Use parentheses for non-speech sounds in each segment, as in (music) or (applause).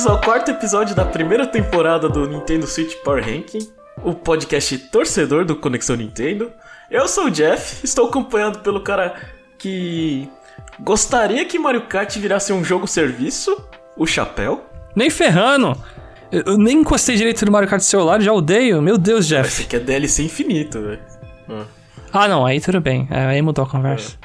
bem-vindos ao quarto episódio da primeira temporada do Nintendo Switch Power Ranking, o podcast torcedor do Conexão Nintendo. Eu sou o Jeff, estou acompanhado pelo cara que gostaria que Mario Kart virasse um jogo serviço, o Chapéu. Nem ferrando! Eu nem encostei direito no Mario Kart celular, já odeio. Meu Deus, Jeff. Esse aqui é DLC infinito, velho. Ah, não, aí tudo bem. Aí mudou a conversa.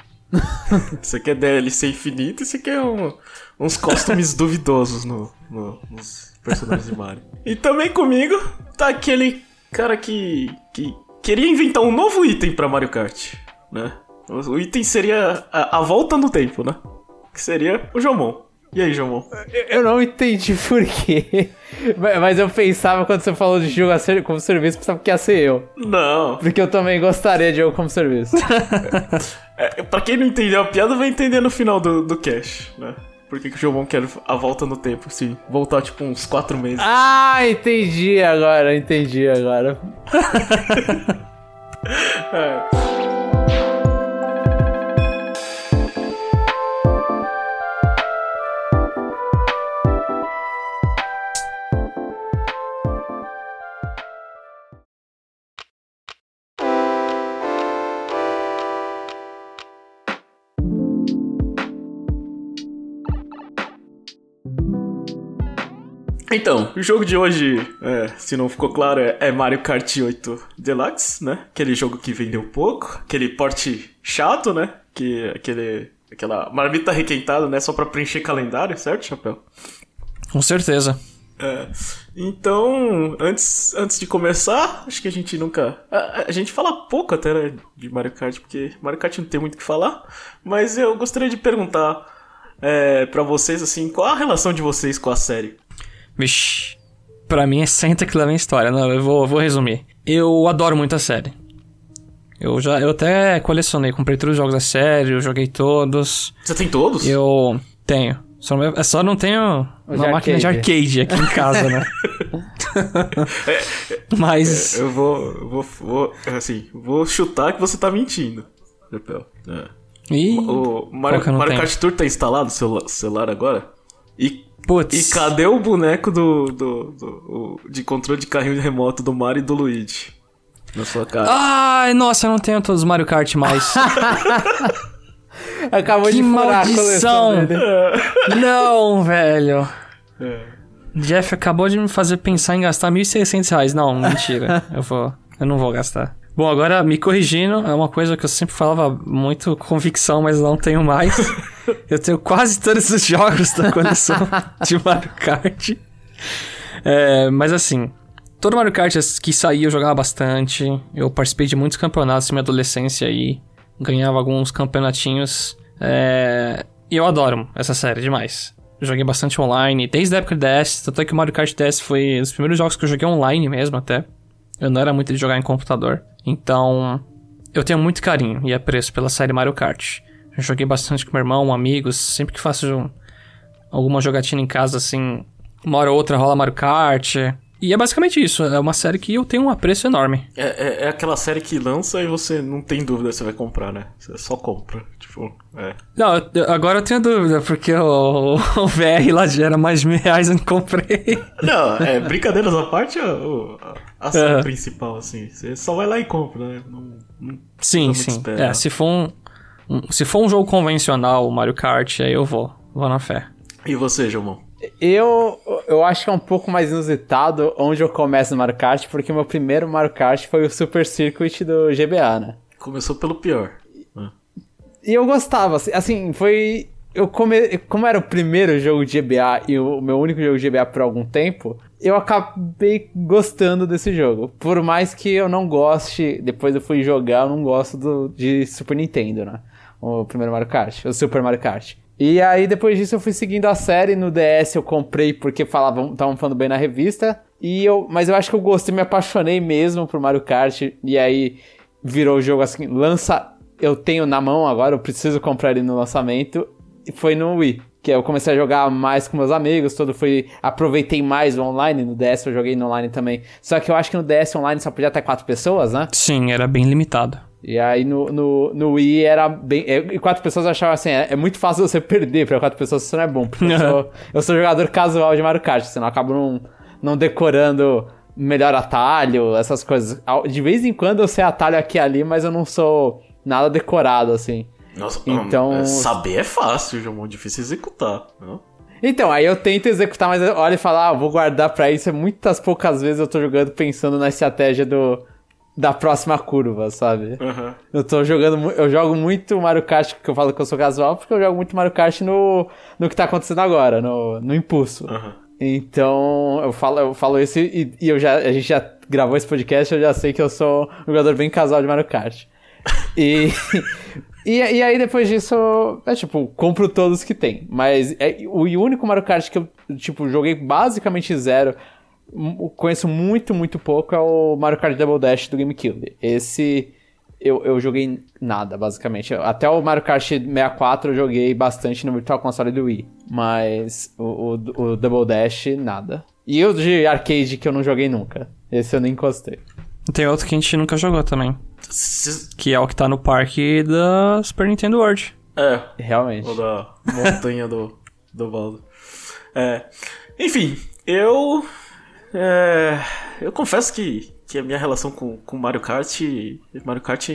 Aqui é DLC infinito, isso aqui é um, uns costumes (laughs) duvidosos no, no, nos personagens de Mario. E também comigo tá aquele cara que, que queria inventar um novo item pra Mario Kart, né? O item seria a, a volta no tempo, né? Que seria o Jomon. E aí, Jomon? Eu não entendi por quê. Mas eu pensava quando você falou de jogo como serviço, pensava que ia ser eu. Não. Porque eu também gostaria de jogo como serviço. (laughs) é, pra quem não entendeu a piada, vai entender no final do, do cash, né? Por que, que o Jomon quer a volta no tempo, assim, voltar tipo uns quatro meses. Ah, entendi agora, entendi agora. (laughs) é. Então, o jogo de hoje, é, se não ficou claro, é, é Mario Kart 8 Deluxe, né? Aquele jogo que vendeu pouco, aquele porte chato, né? Que aquele aquela marmita requentada, né? Só pra preencher calendário, certo, Chapéu? Com certeza. É. Então, antes, antes de começar, acho que a gente nunca. A, a, gente fala pouco até né, de Mario Kart, porque Mario Kart não tem muito o que falar. Mas eu gostaria de perguntar é, para vocês, assim, qual a relação de vocês com a série? Vixe. Pra mim é (laughs) senta que leva em história. Não, eu vou, vou resumir. Eu adoro muito a série. Eu já eu até colecionei, comprei todos os jogos da série, eu joguei todos. Você tem todos? Eu tenho. Só, é só não tenho uma máquina de arcade aqui em casa, né? (laughs) é, Mas. É, eu vou, vou, vou. Assim, vou chutar que você tá mentindo, Lepel. É. Ih, o Mario, Mario Kart Tour tá instalado no seu celular agora? E Putz. E cadê o boneco do, do, do o, de controle de carrinho remoto do Mario e do Luigi? Na sua cara. Ai, nossa, eu não tenho todos os Mario Kart mais. (laughs) Acabou que de furar maldição. a coleção (laughs) Não, velho. É. Jeff acabou de me fazer pensar em gastar 1.600 reais. Não, mentira. eu vou... Eu não vou gastar. Bom, agora me corrigindo, é uma coisa que eu sempre falava muito convicção, mas não tenho mais. (laughs) eu tenho quase todos os jogos da coleção de Mario Kart. É, mas assim, todo Mario Kart que saía eu jogava bastante. Eu participei de muitos campeonatos na minha adolescência e ganhava alguns campeonatinhos. É, e eu adoro essa série demais. Eu joguei bastante online, desde a época do DS, tanto é que o Mario Kart DS foi um dos primeiros jogos que eu joguei online mesmo até. Eu não era muito de jogar em computador. Então, eu tenho muito carinho e apreço pela série Mario Kart. Eu joguei bastante com meu irmão, amigos, sempre que faço alguma jogatina em casa, assim, uma hora ou outra rola Mario Kart. E é basicamente isso, é uma série que eu tenho um apreço enorme. É, é, é, aquela série que lança e você não tem dúvida se vai comprar, né? Você só compra, tipo, é. Não, eu, agora eu tenho dúvida, porque o, o VR lá era mais de mil reais e não comprei. Não, é, brincadeiras à parte, o, a série principal, assim. Você só vai lá e compra, né? Não, não sim, sim. É, se for um, um, se for um jogo convencional, Mario Kart, aí eu vou. Vou na fé. E você, João? Eu, eu acho que é um pouco mais inusitado onde eu começo no Mario Kart, porque o meu primeiro Mario Kart foi o Super Circuit do GBA, né? Começou pelo pior. E eu gostava, assim, assim foi eu come... como era o primeiro jogo de GBA e o meu único jogo de GBA por algum tempo, eu acabei gostando desse jogo. Por mais que eu não goste, depois eu fui jogar, eu não gosto do, de Super Nintendo, né? O primeiro Mario Kart, o Super Mario Kart. E aí depois disso eu fui seguindo a série no DS, eu comprei porque falavam, estavam falando bem na revista. E eu, mas eu acho que eu gostei, me apaixonei mesmo por Mario Kart e aí virou o jogo assim, lança eu tenho na mão agora, eu preciso comprar ele no lançamento foi no Wii. Que eu comecei a jogar mais com meus amigos, todo fui. Aproveitei mais o online. No DS eu joguei no online também. Só que eu acho que no DS online só podia até quatro pessoas, né? Sim, era bem limitado. E aí no, no, no Wii era bem. é, E quatro pessoas achavam assim: é, é muito fácil você perder pra quatro pessoas, isso não é bom. Porque eu sou, (laughs) eu sou jogador casual de Mario Kart, senão eu acabo não, não decorando melhor atalho, essas coisas. De vez em quando eu sei atalho aqui e ali, mas eu não sou nada decorado, assim. Nossa, Então- é, saber é fácil, João, difícil executar. Não? Então, aí eu tento executar, mas eu olho e falo, ah, vou guardar pra isso. É muitas poucas vezes eu tô jogando pensando na estratégia do, da próxima curva, sabe? Aham. Eu tô jogando, eu jogo muito Mario Kart, que eu falo que eu sou casual, porque eu jogo muito Mario Kart no, no que tá acontecendo agora, no, no impulso. Aham. Então, eu falo, eu falo isso e, e eu já, a gente já gravou esse podcast, eu já sei que eu sou um jogador bem casual de Mario Kart. E, (laughs) e, e aí depois disso, é tipo, compro todos que tem. Mas é, o único Mario Kart que eu, tipo, joguei basicamente zero, conheço muito, muito pouco, é o Mario Kart Double Dash do GameCube. Esse eu, eu joguei nada, basicamente. Até o Mario Kart 64 eu joguei bastante no Virtual Console do Wii. Mas o, o, o Double Dash, nada. E o de arcade que eu não joguei nunca. Esse eu nem encostei. Tem outro que a gente nunca jogou também. Cês- Que é o que tá no parque da Super Nintendo World. É, Realmente. ou da montanha do, do Valdo. É, enfim, eu. é, eu confesso que, que a minha relação com, com Mario Kart. Mario Kart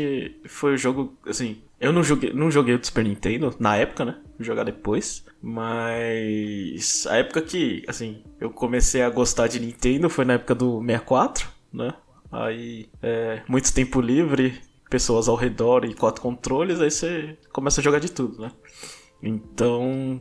foi o jogo. Assim, eu não joguei, não joguei o do Super Nintendo na época, né? Vou jogar depois. Mas. A época que, assim, eu comecei a gostar de Nintendo foi na época do 64, né? Aí, é, muito tempo livre, pessoas ao redor e quatro controles, aí você começa a jogar de tudo, né? Então,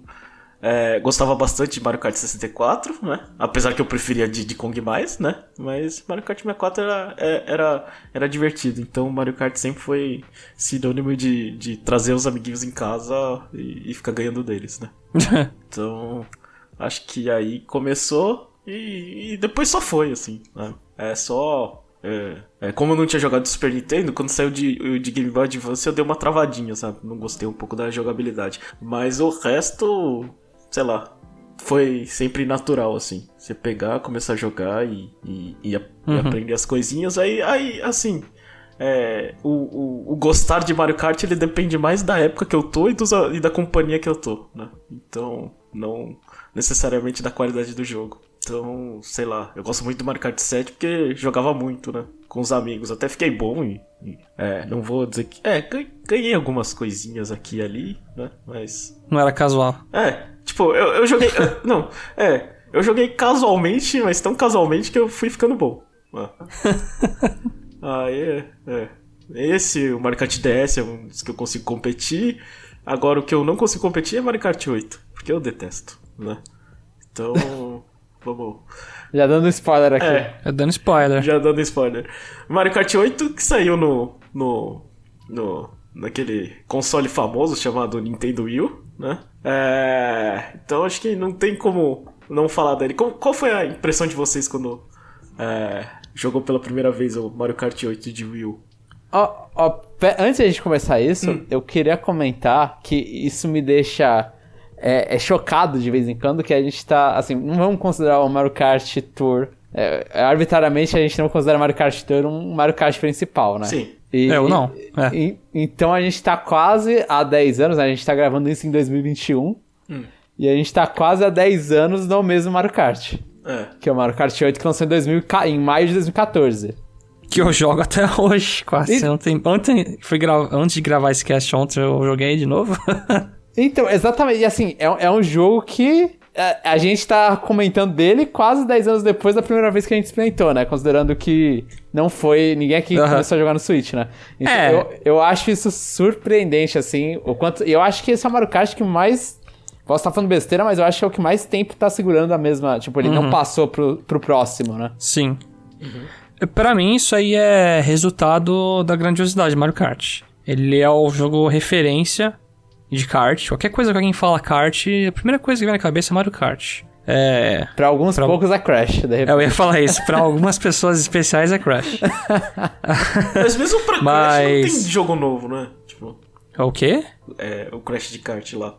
é, gostava bastante de Mario Kart 64, né? Apesar que eu preferia de, de Kong mais, né? Mas Mario Kart 64 era, é- era, era divertido. Então Mario Kart sempre foi sinônimo de, de trazer os amiguinhos em casa e, e ficar ganhando deles, né? (laughs) Então, acho que aí começou e, e depois só foi, assim. Né? É só. É, é, como eu não tinha jogado Super Nintendo, quando saiu de, de Game Boy Advance eu dei uma travadinha, sabe? Não gostei um pouco da jogabilidade. Mas o resto, sei lá, foi sempre natural, assim. Você pegar, começar a jogar e, e, e a- e aprender as coisinhas, aí, aí assim. é, o, o, o gostar de Mario Kart ele depende mais da época que eu tô e, dos, e da companhia que eu tô, né? Então, não necessariamente da qualidade do jogo. Então, sei lá, eu gosto muito do Mario Kart 7 porque jogava muito, né? Com os amigos. Até fiquei bom e. e, é, não vou dizer que. É, gan- ganhei algumas coisinhas aqui e ali, né? Mas. Não era casual. É, tipo, eu, eu joguei. eu- (laughs) não, é. Eu joguei casualmente, mas tão casualmente que eu fui ficando bom. Ah (laughs) é, é. Esse, o Mario Kart DS é um dos que eu consigo competir. Agora, o que eu não consigo competir é Mario Kart 8, porque eu detesto, né? Então, vamos. Já dando spoiler aqui. É, É dando spoiler. já dando spoiler. Mario Kart 8 que saiu no. no. no. naquele console famoso chamado Nintendo Wii, U, né? É, então acho que não tem como não falar dele. Qual, qual foi a impressão de vocês quando é, jogou pela primeira vez o Mario Kart 8 de Wii U? Ó, pe- antes de a gente começar isso, eu queria comentar que isso me deixa é, é chocado de vez em quando que a gente tá, assim, não vamos considerar o Mario Kart Tour. é, é, arbitrariamente a gente não considera Mario Kart Tour um Mario Kart principal, né? Sim. E- Eu não, é. e- então a gente tá quase há 10 anos, né? A gente tá gravando isso em 2021. E a gente tá quase há 10 anos no mesmo Mario Kart. É. Que é o Mario Kart 8 que lançou em, 2000, e ca- em maio de 2014. Que eu jogo até hoje, quase. E- Ontem, ontem fui gra... Antes de gravar esse cast ontem, eu joguei de novo. (laughs) Então, exatamente. E assim, é, é um jogo que é, a, gente tá comentando dele quase 10 anos depois da primeira vez que a gente experimentou, né? Considerando que não foi. Ninguém aqui Aham. começou a jogar no Switch, né? Então, É. eu, eu acho isso surpreendente, assim. O quanto. Eu acho que esse é o Mario Kart que mais. Posso estar falando besteira, mas eu acho que é o que mais tempo tá segurando a mesma. Tipo, ele não passou pro, pro próximo, né? Sim. Pra mim, isso aí é resultado da grandiosidade de Mario Kart. Ele é o jogo referência de kart. Qualquer coisa que alguém fala kart, a primeira coisa que vem na cabeça é Mario Kart. É. Pra alguns Pra- poucos é Crash, de repente. Eu ia falar isso. Pra algumas pessoas especiais é Crash. (laughs) Mas mesmo pra Crash não Mas- tem jogo novo, né? Tipo, É O quê? é, o Crash de kart lá.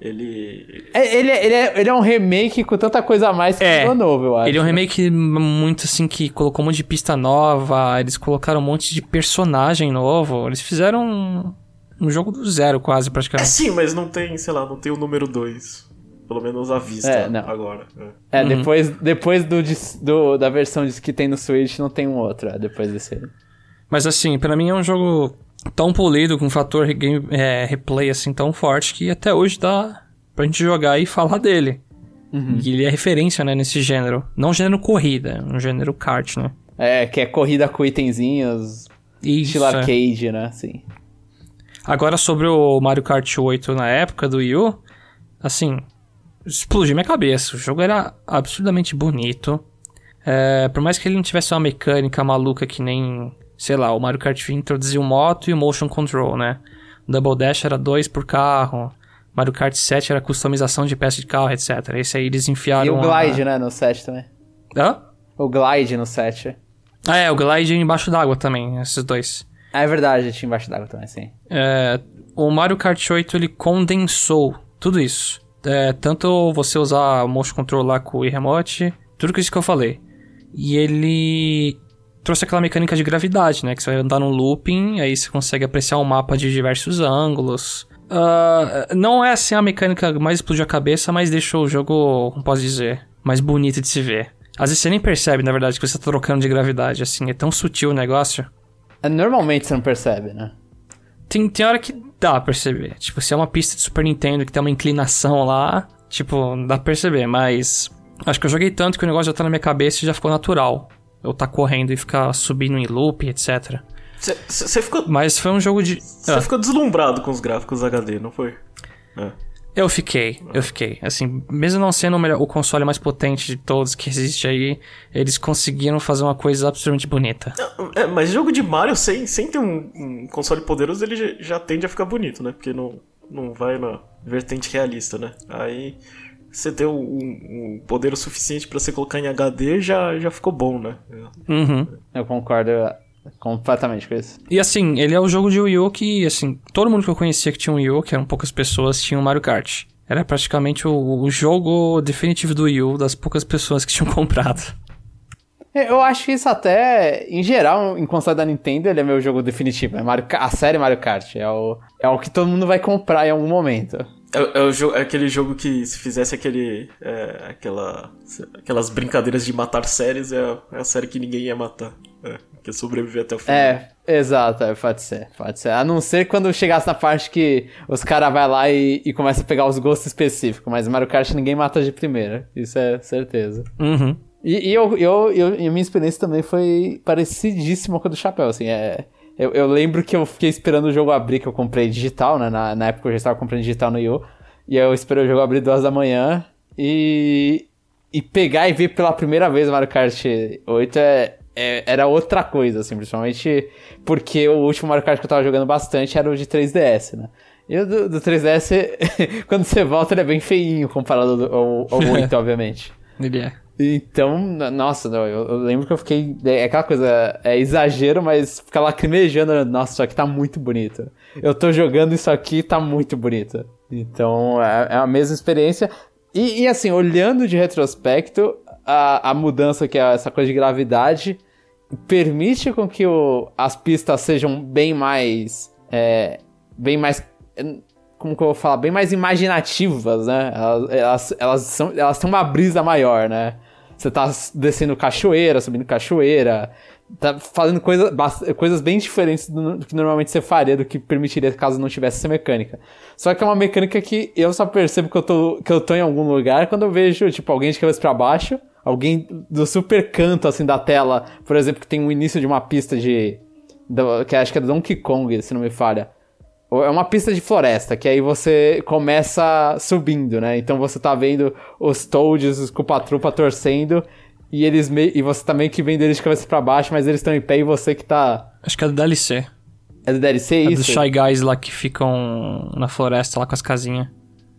Ele. É, ele, é- ele, é, ele é um remake com tanta coisa a mais que É. ficou novo, eu acho. Ele é um remake muito assim que colocou um monte de pista nova, eles colocaram um monte de personagem novo. Eles fizeram um, jogo do zero, quase, É praticamente. sim, mas não tem, sei lá, não tem o número 2. Pelo menos à vista É, não. agora. É. É, depois, depois do, do- da versão que tem no Switch, não tem um outro, é, depois desse. Mas assim, pra mim é um jogo tão polido, com um fator game, é, replay assim tão forte que até hoje dá pra gente jogar e falar dele. E ele é referência, né, nesse gênero. Não gênero corrida, um gênero kart, né? É, que é corrida com itenzinhos, Isso, estilo é. arcade, né? Assim. Agora sobre o Mario Kart 8 na época do Wii U, assim, explodiu minha cabeça. O jogo era absurdamente bonito. É, por mais que ele não tivesse uma mecânica maluca que nem, sei lá, o Mario Kart 20 introduziu moto e o motion control, né? O Double Dash era dois por carro. Mario Kart 7 era customização de peça de carro, etc. Esse aí eles enfiaram. E o a- Glide, né, no set também. Hã? O Glide no set. Ah, é, o Glide embaixo d'água também, esses dois. Ah, é verdade, tinha embaixo d'água também, sim. É, o Mario Kart 8 ele condensou tudo isso. É, tanto você usar o motion control lá com o Wii Remote, tudo isso que eu falei. E ele trouxe aquela mecânica de gravidade, né? Que você vai andar num looping, aí você consegue apreciar o mapa de diversos ângulos. Ah, não é assim a mecânica mais explodiu a cabeça, mas deixou o jogo, como posso dizer, mais bonito de se ver. Às vezes você nem percebe, na verdade, que você tá trocando de gravidade, assim, é tão sutil o negócio. É, Normalmente você não percebe, né? Tem, tem hora que dá pra perceber. Tipo, se é uma pista de Super Nintendo que tem uma inclinação lá, tipo, dá pra perceber, mas. Acho que eu joguei tanto que o negócio já tá na minha cabeça e já ficou natural. Eu tá correndo e ficar subindo em loop, etc. Você ficou, Mas foi um jogo de. cê Ah, ficou deslumbrado com os gráficos HD, não foi? É. eu fiquei, eu fiquei. Assim, mesmo não sendo o, melhor, o console mais potente de todos que existe aí, eles conseguiram fazer uma coisa absolutamente bonita. É, mas jogo de Mario sem, sem ter um, um console poderoso, ele já, tende a ficar bonito, né? Porque não, não vai na vertente realista, né? Aí você ter um, um poder o suficiente pra você colocar em HD já, já ficou bom, né? Uhum. Eu concordo completamente com isso. E assim, ele é o jogo de Wii U que, assim, todo mundo que eu conhecia que tinha um Wii U, que eram poucas pessoas, tinha um Mario Kart. Era praticamente o, o jogo definitivo do Wii U das poucas pessoas que tinham (laughs) comprado. É, Eu acho que isso até, em geral, em console da Nintendo, ele é meu jogo definitivo. É Mario, a série Mario Kart. É o, é o que todo mundo vai comprar em algum momento. É, é o é aquele jogo que se fizesse aquele. é, aquela, aquelas brincadeiras de matar séries, é a, é a série que ninguém ia matar. É, que ia sobreviver até o final. É, exato, é, pode ser, pode ser. A não ser quando chegasse na parte que os caras vai lá e, e começa a pegar os gostos específicos, mas Mario Kart ninguém mata de primeira, isso é certeza. Uhum. E, e eu, eu, eu, e a minha experiência também foi parecidíssima com a do Chapéu, assim, é... Eu, eu lembro que eu fiquei esperando o jogo abrir, que eu comprei digital, né? Na, na época eu já estava comprando digital no Yu. E aí eu esperei o jogo abrir duas da manhã e... E pegar e ver pela primeira vez o Mario Kart 8 é, é- era outra coisa, assim, principalmente porque o último Mario Kart que eu tava jogando bastante era o de 3DS, né? E o do, do 3DS, (laughs) quando você volta, ele é bem feinho comparado ao, ao 8, (laughs) obviamente. Ele é. Então, nossa, não, eu, eu lembro que eu fiquei. É aquela coisa, é exagero, mas fica lacrimejando. Nossa, isso aqui tá muito bonito. Eu tô jogando isso aqui tá muito bonito. Então, é, é a mesma experiência. E, e, assim, olhando de retrospecto, a, a mudança que é essa coisa de gravidade permite com que o- as pistas sejam bem mais. é, bem mais. Como que eu vou falar? Bem mais imaginativas, né? Elas, elas, elas, são, elas têm uma brisa maior, né? Você tá descendo cachoeira, subindo cachoeira, tá fazendo coisa, coisas bem diferentes do, do que normalmente você faria, do que permitiria caso não tivesse essa mecânica. Só que é uma mecânica que eu só percebo que eu tô, que eu tô em algum lugar quando eu vejo, tipo, alguém de cabeça pra baixo, alguém do super canto, assim, da tela, por exemplo, que tem um início de uma pista de... do- que acho que é do Donkey Kong, se não me falha. É uma pista de floresta, que aí você começa subindo, né? Então você tá vendo os Toads, os Culpa-Trupa torcendo, e eles me... e você tá meio que vendo eles de cabeça pra baixo, mas eles estão em pé e você que tá... Acho que é do DLC. É do DLC É isso? dos Shy Guys lá que ficam na floresta lá com as casinhas.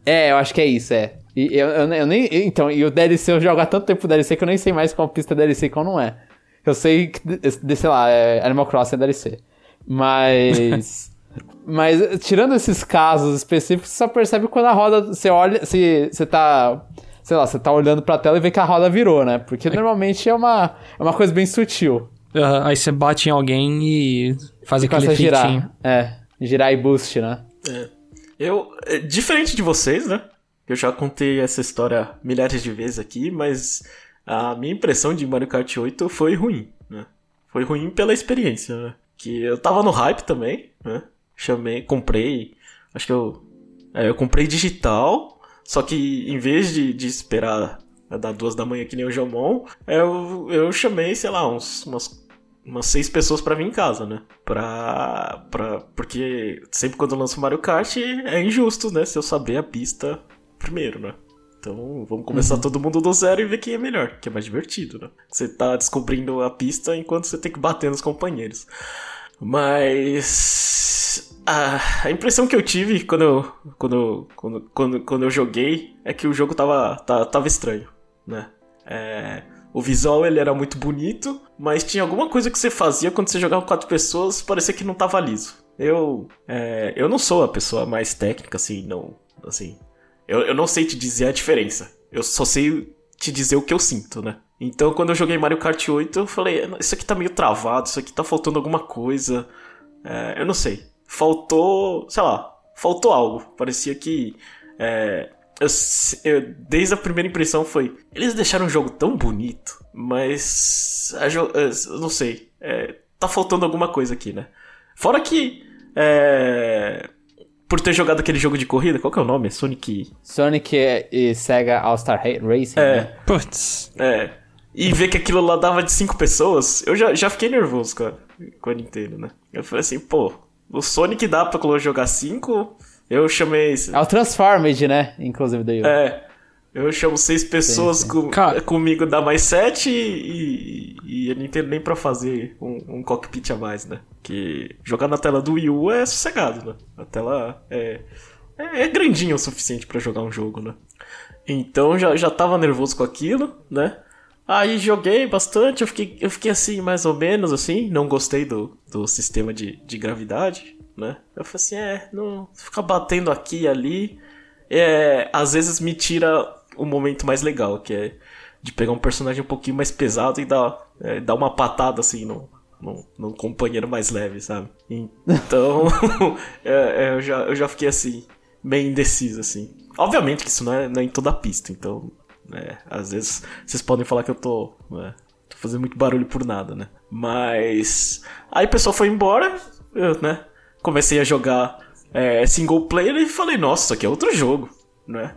É, eu acho que é isso, é. E eu, eu, eu nem... Então, e o DLC, eu jogo há tanto tempo o DLC que eu nem sei mais qual pista é DLC e qual não é. Eu sei que, sei lá, é Animal Crossing é DLC. Mas... (laughs) Mas tirando esses casos específicos, você só percebe quando a roda. Você olha. Se você tá. Sei lá, você tá olhando pra tela e vê que a roda virou, né? Porque normalmente é uma, é uma coisa bem sutil. Uhum, aí você bate em alguém e faz aquele Começa a efeitinho. girar. É. Girar e boost, né? É. Eu, é, diferente de vocês, né? Eu já contei essa história milhares de vezes aqui, mas a minha impressão de Mario Kart 8 foi ruim, né? Foi ruim pela experiência, né? Que eu tava no hype também, né? Chamei, comprei, acho que eu, é, eu comprei digital, só que em vez de, de esperar dar duas da manhã que nem o Jomon, eu, eu chamei, sei lá, uns, umas, umas seis pessoas pra vir em casa, né? Pra, pra, porque sempre quando eu lanço Mario Kart é injusto, né? Se eu saber a pista primeiro, né? Então vamos começar todo mundo do zero e ver quem é melhor, que é mais divertido, né? Você tá descobrindo a pista enquanto você tem que bater nos companheiros. Mas a, a impressão que eu tive quando eu, quando, quando, quando, quando eu joguei é que o jogo tava, tava, tava estranho, né? É, o visual ele era muito bonito, mas tinha alguma coisa que você fazia quando você jogava com quatro pessoas, parecia que não tava liso. Eu, é, eu não sou a pessoa mais técnica, assim, não, assim, eu, eu não sei te dizer a diferença. Eu só sei te dizer o que eu sinto, né? Então, quando eu joguei Mario Kart 8, eu falei, isso aqui tá meio travado, isso aqui tá faltando alguma coisa. É, eu não sei. Faltou, sei lá, faltou algo. Parecia que. É, eu, eu, desde a primeira impressão foi. Eles deixaram o jogo tão bonito, mas. Eu não sei. É, tá faltando alguma coisa aqui, né? Fora que. É, por ter jogado aquele jogo de corrida, qual que é o nome? Sonic. Sonic e Sega All-Star Racing. É. Né? Putz. É. E ver que aquilo lá dava de cinco pessoas, eu já, já fiquei nervoso com a, com a Nintendo, né? Eu falei assim, pô, o Sonic dá pra jogar cinco, eu chamei. É o Transformed, né? Inclusive daí. É. Eu chamo seis pessoas sim, sim. Com, Cara. comigo, dá mais sete e, e, a Nintendo nem pra fazer um, um, cockpit a mais, né? Que jogar na tela do Wii U é sossegado, né? A tela é, é, é grandinha o suficiente para jogar um jogo, né? Então já, já tava nervoso com aquilo, né? Aí joguei bastante, eu fiquei, eu fiquei assim, mais ou menos assim, não gostei do, do sistema de, de gravidade, né? Eu falei assim, é, não ficar batendo aqui e ali, é, às vezes me tira o momento mais legal, que é de pegar um personagem um pouquinho mais pesado e dar, é, dar uma patada assim no, no companheiro mais leve, sabe? Então, (laughs) é, é, eu, já, eu já fiquei assim, meio indeciso, assim. Obviamente que isso não é, não é em toda a pista, então é, às vezes vocês podem falar que eu tô, é, tô fazendo muito barulho por nada, né? Mas aí o pessoal foi embora, eu, né? Comecei a jogar é, single player e falei, nossa, isso aqui é outro jogo, né?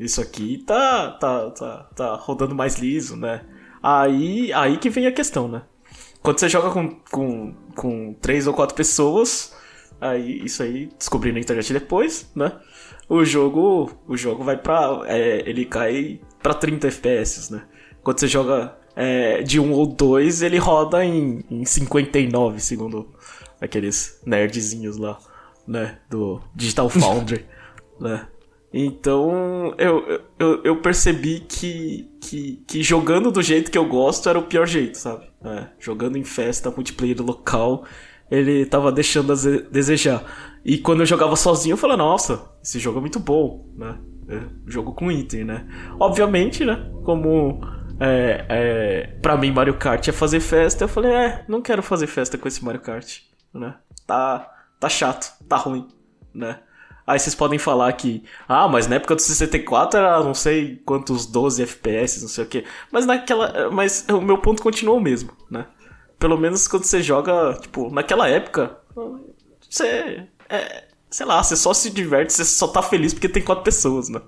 Isso aqui tá, tá, tá, tá rodando mais liso, né? Aí, aí que vem a questão, né? Quando você joga com, com, com três ou quatro pessoas, aí isso aí descobri na internet depois, né? O jogo, o jogo vai pra. É, ele cai pra 30 FPS, né? Quando você joga é, de 1 ou 2, ele roda em, em 59, segundo aqueles nerdzinhos lá, né? Do Digital Foundry, (laughs) né? Então eu, eu, eu percebi que, que, que, jogando do jeito que eu gosto era o pior jeito, sabe? É, jogando em festa, multiplayer local, ele tava deixando a desejar. E quando eu jogava sozinho, eu falei, nossa, esse jogo é muito bom, né? É, jogo com item, né? Obviamente, né? Como é, é, pra mim Mario Kart é fazer festa, eu falei, é, não quero fazer festa com esse Mario Kart, né? Tá, tá chato, tá ruim, né? Aí vocês podem falar que, ah, mas na época do 64 era não sei quantos 12 FPS, não sei o que. Mas naquela. Mas o meu ponto continua o mesmo, né? Pelo menos quando você joga, tipo, naquela época, você. É, sei lá, você só se diverte, você só tá feliz porque tem quatro pessoas, né?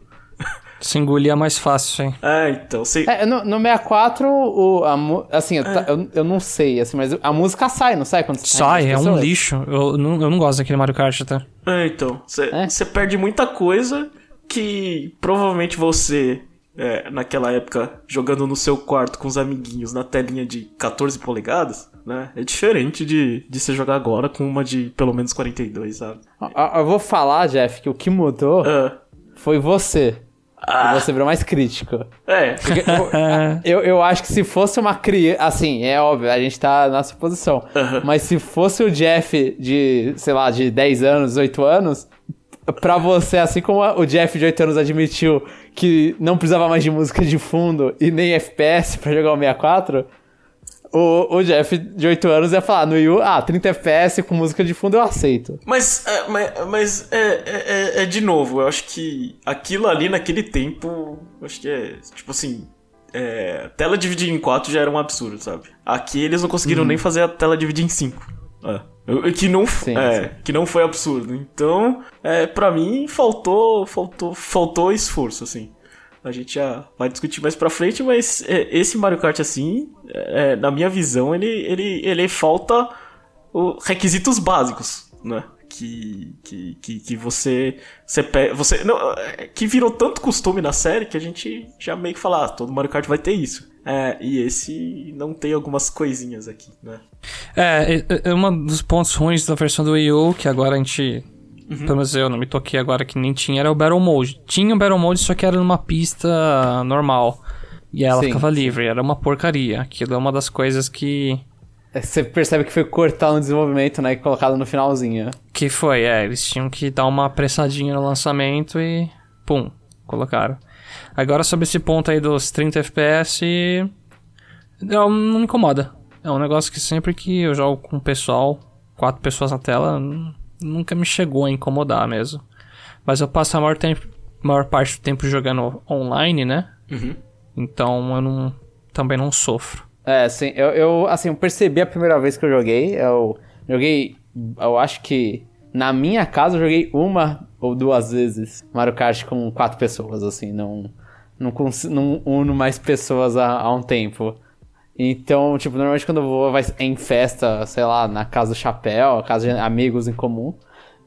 Se engolir é mais fácil, hein? É, então. Você... É, no, no 64, o, a, assim, eu, é. eu, eu, não sei, assim, mas a música sai, não sai quando você Sai, é um lixo. Eu não, eu não gosto daquele Mario Kart até. É, então. Você é? perde muita coisa que provavelmente você, é, naquela época, jogando no seu quarto com os amiguinhos na telinha de 14 polegadas, né? É diferente de, de você jogar agora com uma de pelo menos 42, sabe? Eu, eu vou falar, Jeff, que o que mudou é. foi você. Ah. Você virou mais crítico. É. eu, (laughs) eu, eu acho que se fosse uma criança. Assim, é óbvio, a gente tá na nossa posição. Mas se fosse o Jeff de, sei lá, de 10 anos, 8 anos, pra você, assim como o Jeff de 8 anos admitiu que não precisava mais de música de fundo e nem FPS pra jogar o 64, o, o Jeff de 8 anos ia falar no Wii U, ah, 30 FPS com música de fundo eu aceito. Mas, é, mas, mas é, é, é, é, de novo, eu acho que aquilo ali naquele tempo, acho que é, tipo assim, é, tela dividir em 4 já era um absurdo, sabe? Aqui eles não conseguiram uhum. nem fazer a tela dividir em 5. É. Que não, sim, é, sim. que não foi absurdo. Então, é, para mim, faltou, faltou, faltou esforço, assim. A gente já vai discutir mais pra frente, mas é, esse Mario Kart, assim, é, na minha visão, ele, ele, ele falta o, requisitos básicos, né? Que, que, que, que você, você, você não, é, que virou tanto costume na série que a gente já meio que fala, ah, todo Mario Kart vai ter isso. É, e esse não tem algumas coisinhas aqui, né? É, é, é um dos pontos ruins da versão do Wii U, que agora a gente Uhum. Pelo menos eu não me toquei agora que nem tinha, era o Battle Mode. Tinha o Battle Mode, só que era numa pista normal. E ela sim, ficava sim. livre, era uma porcaria. Aquilo é uma das coisas que. É, você percebe que foi cortado no desenvolvimento, né? E colocado no finalzinho. Que foi, é. Eles tinham que dar uma apressadinha no lançamento e. Pum, colocaram. Agora sobre esse ponto aí dos 30 FPS. Não, não me incomoda. É um negócio que sempre que eu jogo com o pessoal, quatro pessoas na tela, nunca me chegou a incomodar mesmo. Mas eu passo a maior, tempo, maior parte do tempo jogando online, né? Uhum. Então eu não, também não sofro. É, sim. Eu, eu, assim, eu percebi a primeira vez que eu joguei. Eu joguei, eu acho que na minha casa eu joguei uma ou duas vezes Mario Kart com quatro pessoas, assim. Não, não, não uno mais pessoas há, há um tempo. Então, tipo, normalmente quando eu vou vai em festa, sei lá, na casa do chapéu, casa de amigos em comum.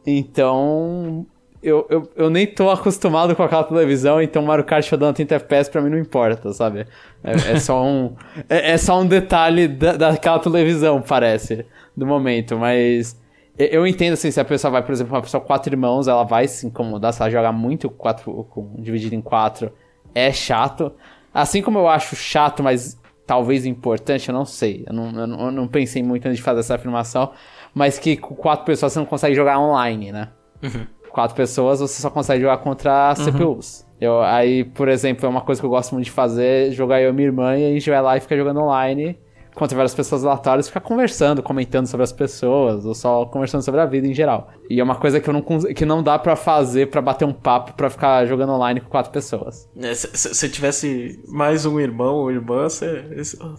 Então, eu, eu, eu nem tô acostumado com aquela televisão, então Mario Kart rodando 30 FPS pra mim não importa, sabe? É, é só um. é, é, só um detalhe da, daquela televisão, parece, do momento, mas. Eu entendo assim, se a pessoa vai, por exemplo, uma pessoa com quatro irmãos, ela vai se incomodar, se ela jogar muito quatro, com, dividido em quatro, é chato. Assim como eu acho chato, mas talvez importante, eu não sei. Eu não, eu não, eu não pensei muito antes de fazer essa afirmação. Mas que com quatro pessoas você não consegue jogar online, né? Uhum. Quatro pessoas você só consegue jogar contra uhum. CPUs. Eu, aí, por exemplo, é uma coisa que eu gosto muito de fazer, jogar eu e minha irmã e a gente vai lá e fica jogando online contra várias pessoas aleatórias, ficar conversando, comentando sobre as pessoas, ou só conversando sobre a vida em geral. E é uma coisa que, eu não, que não dá para fazer para bater um papo para ficar jogando online com quatro pessoas. É, se, se, tivesse mais um irmão ou irmã, você,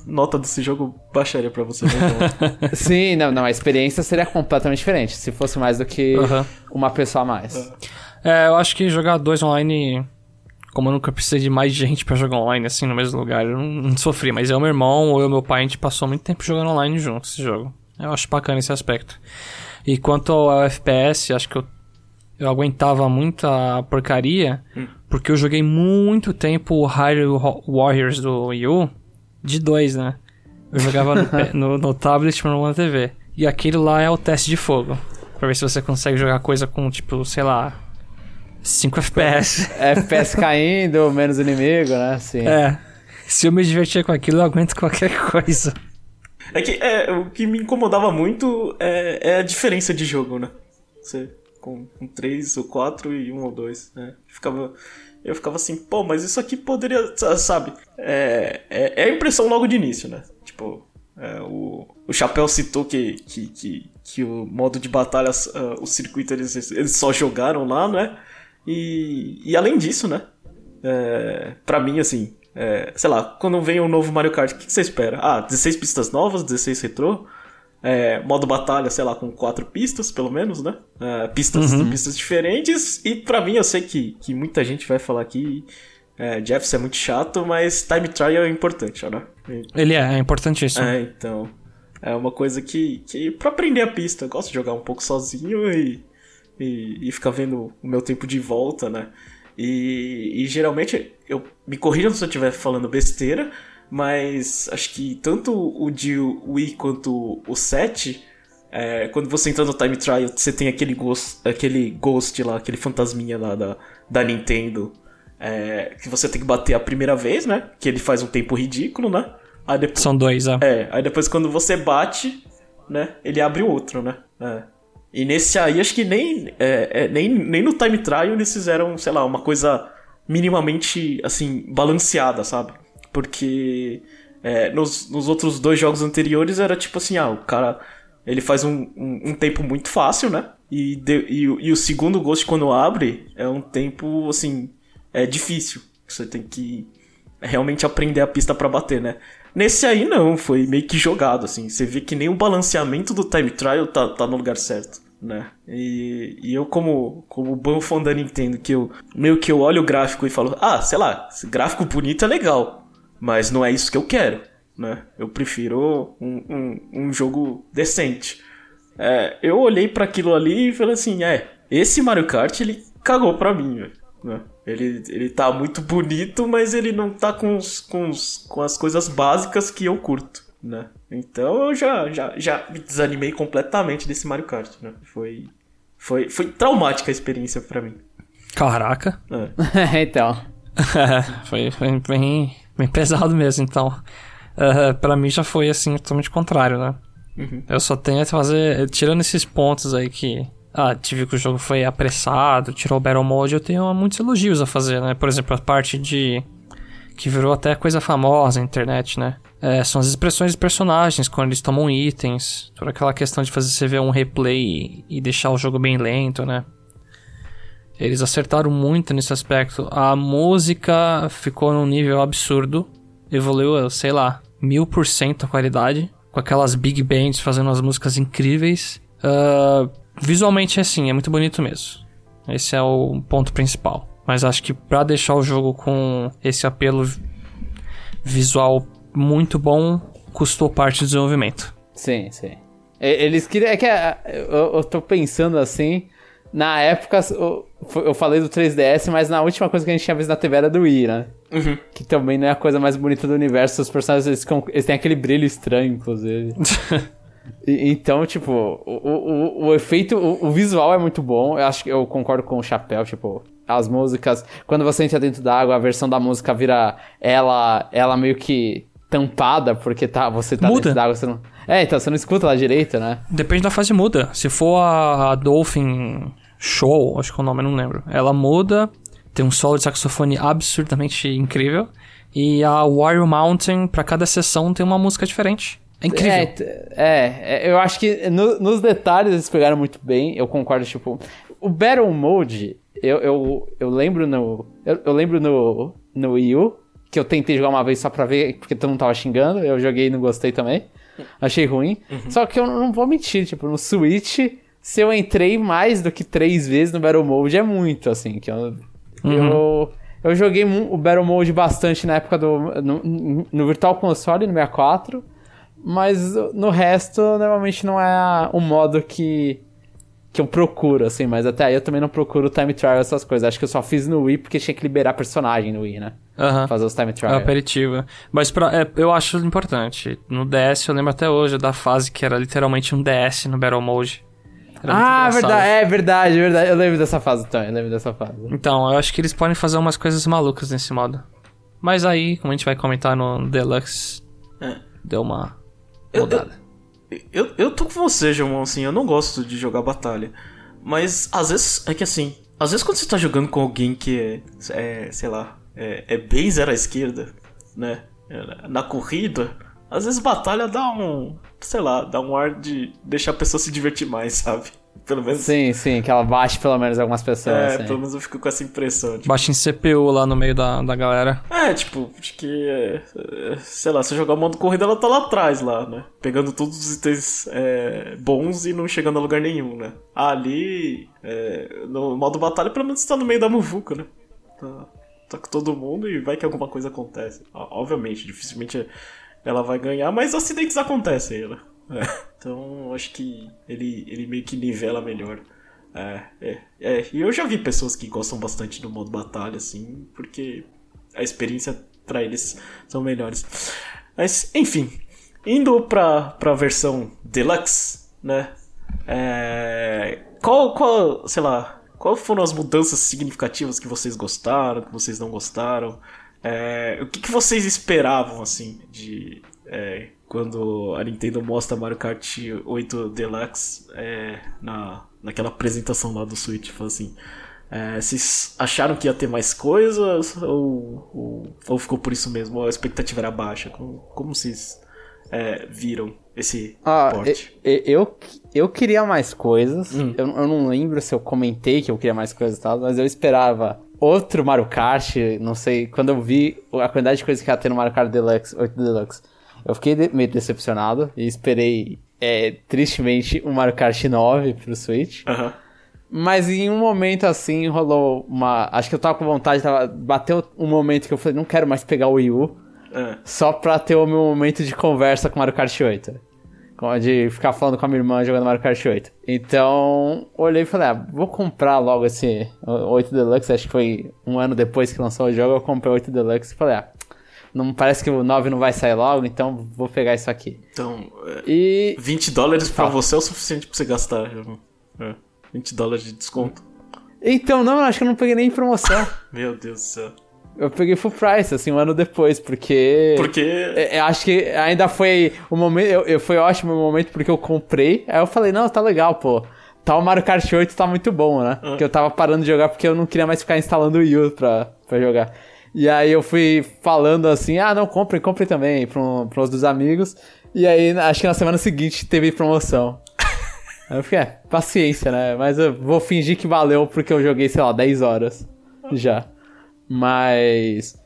nota desse jogo baixaria para você. Né? (laughs) Sim, não, não, a experiência seria completamente diferente, se fosse mais do que uhum. uma pessoa a mais. É, eu acho que jogar dois online como eu nunca precisei de mais gente para jogar online assim no mesmo lugar, eu não, não sofri. Mas eu, meu irmão ou eu, meu pai, a gente passou muito tempo jogando online junto esse jogo. Eu acho bacana esse aspecto. E quanto ao FPS, acho que eu, eu aguentava muita porcaria, hum. porque eu joguei muito tempo o Hyrule Warriors do Wii U de dois, né? Eu jogava no, no, no tablet, mas não na TV. E aquele lá é o teste de fogo. Pra ver se você consegue jogar coisa com, tipo, sei lá, 5 FPS. FPS caindo, menos inimigo, né? Sim. É. Se eu me divertir com aquilo, eu aguento qualquer coisa. É que é, o que me incomodava muito é, é a diferença de jogo, né? Você com, com 3 ou 4 e 1 um ou 2, né? Ficava, eu ficava assim, pô, mas isso aqui poderia, sabe? É, é, é a impressão logo de início, né? Tipo, é, o, o Chapéu citou que, que, que, que, o modo de batalha, uh, o circuito, eles, eles só jogaram lá, né? E, e além disso, né? É, pra mim, assim, é, sei lá, quando vem um novo Mario Kart, o que, que você espera? Ah, 16 pistas novas, 16 retrô. É, modo batalha, sei lá, com quatro pistas, pelo menos, né? É, pistas, uhum. pistas diferentes. E para mim, eu sei que, que muita gente vai falar que é, Jeff é muito chato, mas time trial é importante, né? Ele é, é importantíssimo. É, então. É uma coisa que, que pra aprender a pista, eu gosto de jogar um pouco sozinho e e, e ficar vendo o meu tempo de volta, né? E, e geralmente, eu me corrijam se eu estiver falando besteira, mas acho que tanto o de Wii quanto o 7, é, quando você entra no Time Trial, você tem aquele ghost, aquele ghost lá, aquele fantasminha lá da, da Nintendo. É, que você tem que bater a primeira vez, né? Que ele faz um tempo ridículo, né? Depois, São dois, é. é, aí depois quando você bate, né? Ele abre o outro, né? É. E nesse aí, acho que nem, é, é, nem, nem no time trial eles fizeram, sei lá, uma coisa minimamente, assim, balanceada, sabe? Porque é, nos, nos outros dois jogos anteriores era tipo assim, ah, o cara, ele faz um, um, um tempo muito fácil, né? E, de, e, o- e o segundo Ghost, quando abre, é um tempo, assim, é difícil. Você tem que realmente aprender a pista pra bater, né? Nesse aí não, foi meio que jogado, assim. Você vê que nem o balanceamento do time trial tá, tá no lugar certo, né? E, e eu, como, como bom fã da Nintendo, que eu meio que eu olho o gráfico e falo, ah, sei lá, esse gráfico bonito é legal, mas não é isso que eu quero, né? Eu prefiro um, um, um jogo decente. É, eu olhei pra aquilo ali e falei assim, é, esse Mario Kart ele cagou pra mim, velho. né? Ele, ele tá muito bonito, mas ele não tá com, os, com, os, com as coisas básicas que eu curto, né? Então eu já, já, já me desanimei completamente desse Mario Kart, né? Foi, foi, foi traumática a experiência pra mim. Caraca. É. (laughs) então. (laughs) foi, foi bem, bem pesado mesmo, então. Uh, pra mim já foi assim, totalmente contrário, né? Uhum. Eu só tenho a fazer. Tirando esses pontos aí que. Ah, tive que o jogo foi apressado, tirou o Battle Mode, eu tenho muitos elogios a fazer, né? Por exemplo, a parte de. que virou até coisa famosa na internet, né? É, são as expressões dos personagens quando eles tomam itens, toda aquela questão de fazer você ver um replay e deixar o jogo bem lento, né? Eles acertaram muito nesse aspecto. A música ficou num nível absurdo. Evoluiu, sei lá, mil por cento a qualidade. Com aquelas big bands fazendo as músicas incríveis. Ah, visualmente é assim, é muito bonito mesmo. Esse é o ponto principal. Mas acho que pra deixar o jogo com esse apelo vi- visual muito bom, custou parte do desenvolvimento. Sim, sim. Eles queriam. É que ah, eu, eu tô pensando assim. Na época, eu, falei do 3DS, mas na última coisa que a gente tinha visto na TV era do Wii, né? Uhum. Que também não é a coisa mais bonita do universo. Os personagens eles, ficam- eles têm aquele brilho estranho, inclusive. (laughs) E- então, tipo, o, o, o- o efeito, o, o visual é muito bom. Eu acho que eu concordo com o Chapéu, tipo, as músicas. Quando você entra dentro da água, a versão da música vira ela, ela meio que tampada, porque tá, você tá Muda. água, você não. É, então você não escuta lá direito, né? Depende da fase muda. Se for a, Dolphin Show, acho que é o nome, eu não lembro. Ela muda, tem um solo de saxofone absurdamente incrível. E a Warrior Mountain, pra cada sessão, tem uma música diferente. É incrível. É, é, é, eu acho que no- nos detalhes eles pegaram muito bem, eu concordo, tipo, o Battle Mode, eu, eu, eu lembro no, eu, eu lembro no, no Wii U, que eu tentei jogar uma vez só pra ver, porque todo mundo tava xingando, eu joguei e não gostei também, achei ruim, só que eu não vou mentir, tipo, no Switch, se eu entrei mais do que três vezes no Battle Mode, é muito, assim, que eu... eu eu joguei o Battle Mode bastante na época do. No, no Virtual Console, no 64. Mas no resto, normalmente não é o modo que, que eu procuro, assim. Mas até aí eu também não procuro time trial, essas coisas. Acho que eu só fiz no Wii porque tinha que liberar personagem no Wii, né? Aham. Fazer os time É trial. aperitivo. Mas pra, é, eu acho importante. No DS, eu lembro até hoje da fase que era literalmente um DS no Battle Mode. Era Ah, verdade, é verdade, verdade. Eu lembro dessa fase também, eu lembro dessa fase. Então, eu acho que eles podem fazer umas coisas malucas nesse modo. Mas aí, como a gente vai comentar no Deluxe, É. deu uma Eu- mudada. Eu, eu tô com você, João, assim, eu não gosto de jogar batalha. Mas às vezes, é que assim, às vezes quando você tá jogando com alguém que é, é, sei lá, é, é bem zero à esquerda, né? Na corrida, às vezes batalha dá um, sei lá, dá um ar de deixar a pessoa se divertir mais, (laughs) sabe? Pelo menos. Sim, sim, que ela bate pelo menos algumas pessoas. É, sim. pelo menos eu fico com essa impressão. Tipo, Baixa em CPU lá no meio da, da galera. é, tipo, acho que, é, é, sei lá, se jogar o modo corrida, ela tá lá atrás, lá, né? Pegando todos os itens é, bons e não chegando a lugar nenhum, né? Ali, é, no modo batalha, pelo menos tá no meio da muvuca, né? Tá, tá com todo mundo e vai que alguma coisa acontece. Obviamente, dificilmente ela vai ganhar, mas acidentes acontecem, né? É, Então, acho que ele, ele meio que nivela melhor. É, é, é. E eu já vi pessoas que gostam bastante do modo batalha, assim, porque a experiência pra eles são melhores. Mas, enfim, indo pra, pra versão deluxe, né? É, qual, qual, sei lá, qual foram as mudanças significativas que vocês gostaram, que vocês não gostaram? É, o que, que, vocês esperavam, assim, de é, quando a Nintendo mostra Mario Kart 8 Deluxe é, na, naquela apresentação lá do Switch? Fala assim, é, vocês acharam que ia ter mais coisas ou, ou, ou, ficou por isso mesmo? Ou a expectativa era baixa? Como, como vocês é, viram esse ah, porte? Eu, eu queria mais coisas. Hum. Eu, eu não lembro se eu comentei que eu queria mais coisas e tal, mas eu esperava outro Mario Kart. Não sei, quando eu vi a quantidade de coisas que ia ter no Mario Kart Deluxe, 8 Deluxe, eu fiquei de, meio decepcionado e esperei, é, tristemente, um Mario Kart 9 pro Switch. Uh -huh. Mas em um momento assim rolou uma. Acho que eu tava com vontade, tava... bateu um momento que eu falei, não quero mais pegar o Wii U. É. Só pra ter o meu momento de conversa com Mario Kart 8. De ficar falando com a minha irmã jogando Mario Kart 8. Então, olhei e falei, ah, vou comprar logo esse 8 Deluxe. Acho que foi um ano depois que lançou o jogo, eu comprei o 8 Deluxe e falei, ah, não parece que o 9 não vai sair logo, então vou pegar isso aqui. Então, é, e... 20 dólares pra você é o suficiente pra você gastar. É. 20 dólares de desconto. Então, não, acho que eu não peguei nem em promoção. (laughs) Meu Deus do céu. Eu peguei full price, assim, um ano depois, porque. Porque. Eu, é, acho que ainda foi o momento. Eu, eu, foi ótimo o momento porque eu comprei. Aí eu falei, não, tá legal, pô. Tá o Mario Kart 8 tá muito bom, né? Ah. Porque eu tava parando de jogar porque eu não queria mais ficar instalando o Wii U pra, pra jogar. E aí eu fui falando assim, ah, não, comprem, comprem também, pra, um, uns dos amigos. E aí, acho que na semana seguinte teve promoção. (laughs) Aí eu fiquei, é, paciência, né? Mas eu vou fingir que valeu porque eu joguei, sei lá, 10 horas já. Mas.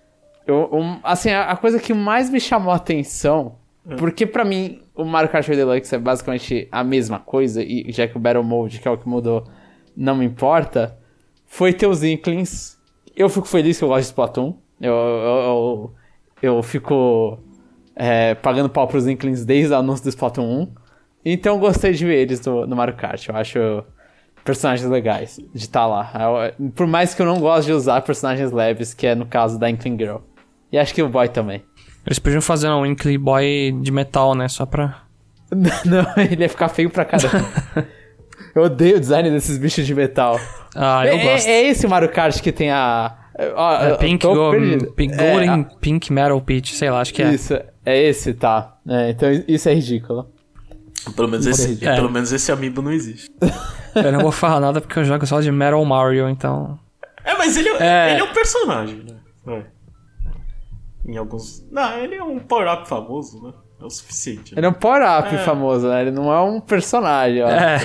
Eu, um, assim, a, a, coisa que mais me chamou a atenção. Hum. Porque para mim, o Mario Kart 8 Deluxe é basicamente a mesma coisa, e já que o Battle Mode, que é o que mudou, não me importa. Foi ter os Inklings. Eu fico feliz que eu gosto de Splatoon. Eu, eu, eu, eu fico é, pagando pau pros Inklings desde o anúncio do Splatoon 1. Então eu gostei de ver eles no, no Mario Kart. Eu acho personagens legais de estar tá lá. Eu, por mais que eu não goste de usar personagens leves, que é no caso da Inkling Girl. E acho que o Boy também. Eles podiam fazer um Inkling Boy de metal, né? Só pra. (laughs) não, ele ia ficar feio pra caramba. (laughs) eu odeio o design desses bichos de metal. Ah, eu é, gosto. É, é esse Mario Kart que tem a. é, Pink, go, pink Golden é, Pink Metal Peach, sei lá, acho que é. Isso, é esse, tá. É, então isso é ridículo. Pelo menos, esse, é. pelo menos esse amiibo não existe. (laughs) eu não vou falar nada porque eu jogo só de Metal Mario, então. É, mas ele é, ele é um personagem, né? É. Em alguns. Não, ele é um power-up famoso, né? É o suficiente. Né? Ele é um power-up é. famoso, né? Ele não é um personagem, ó. É.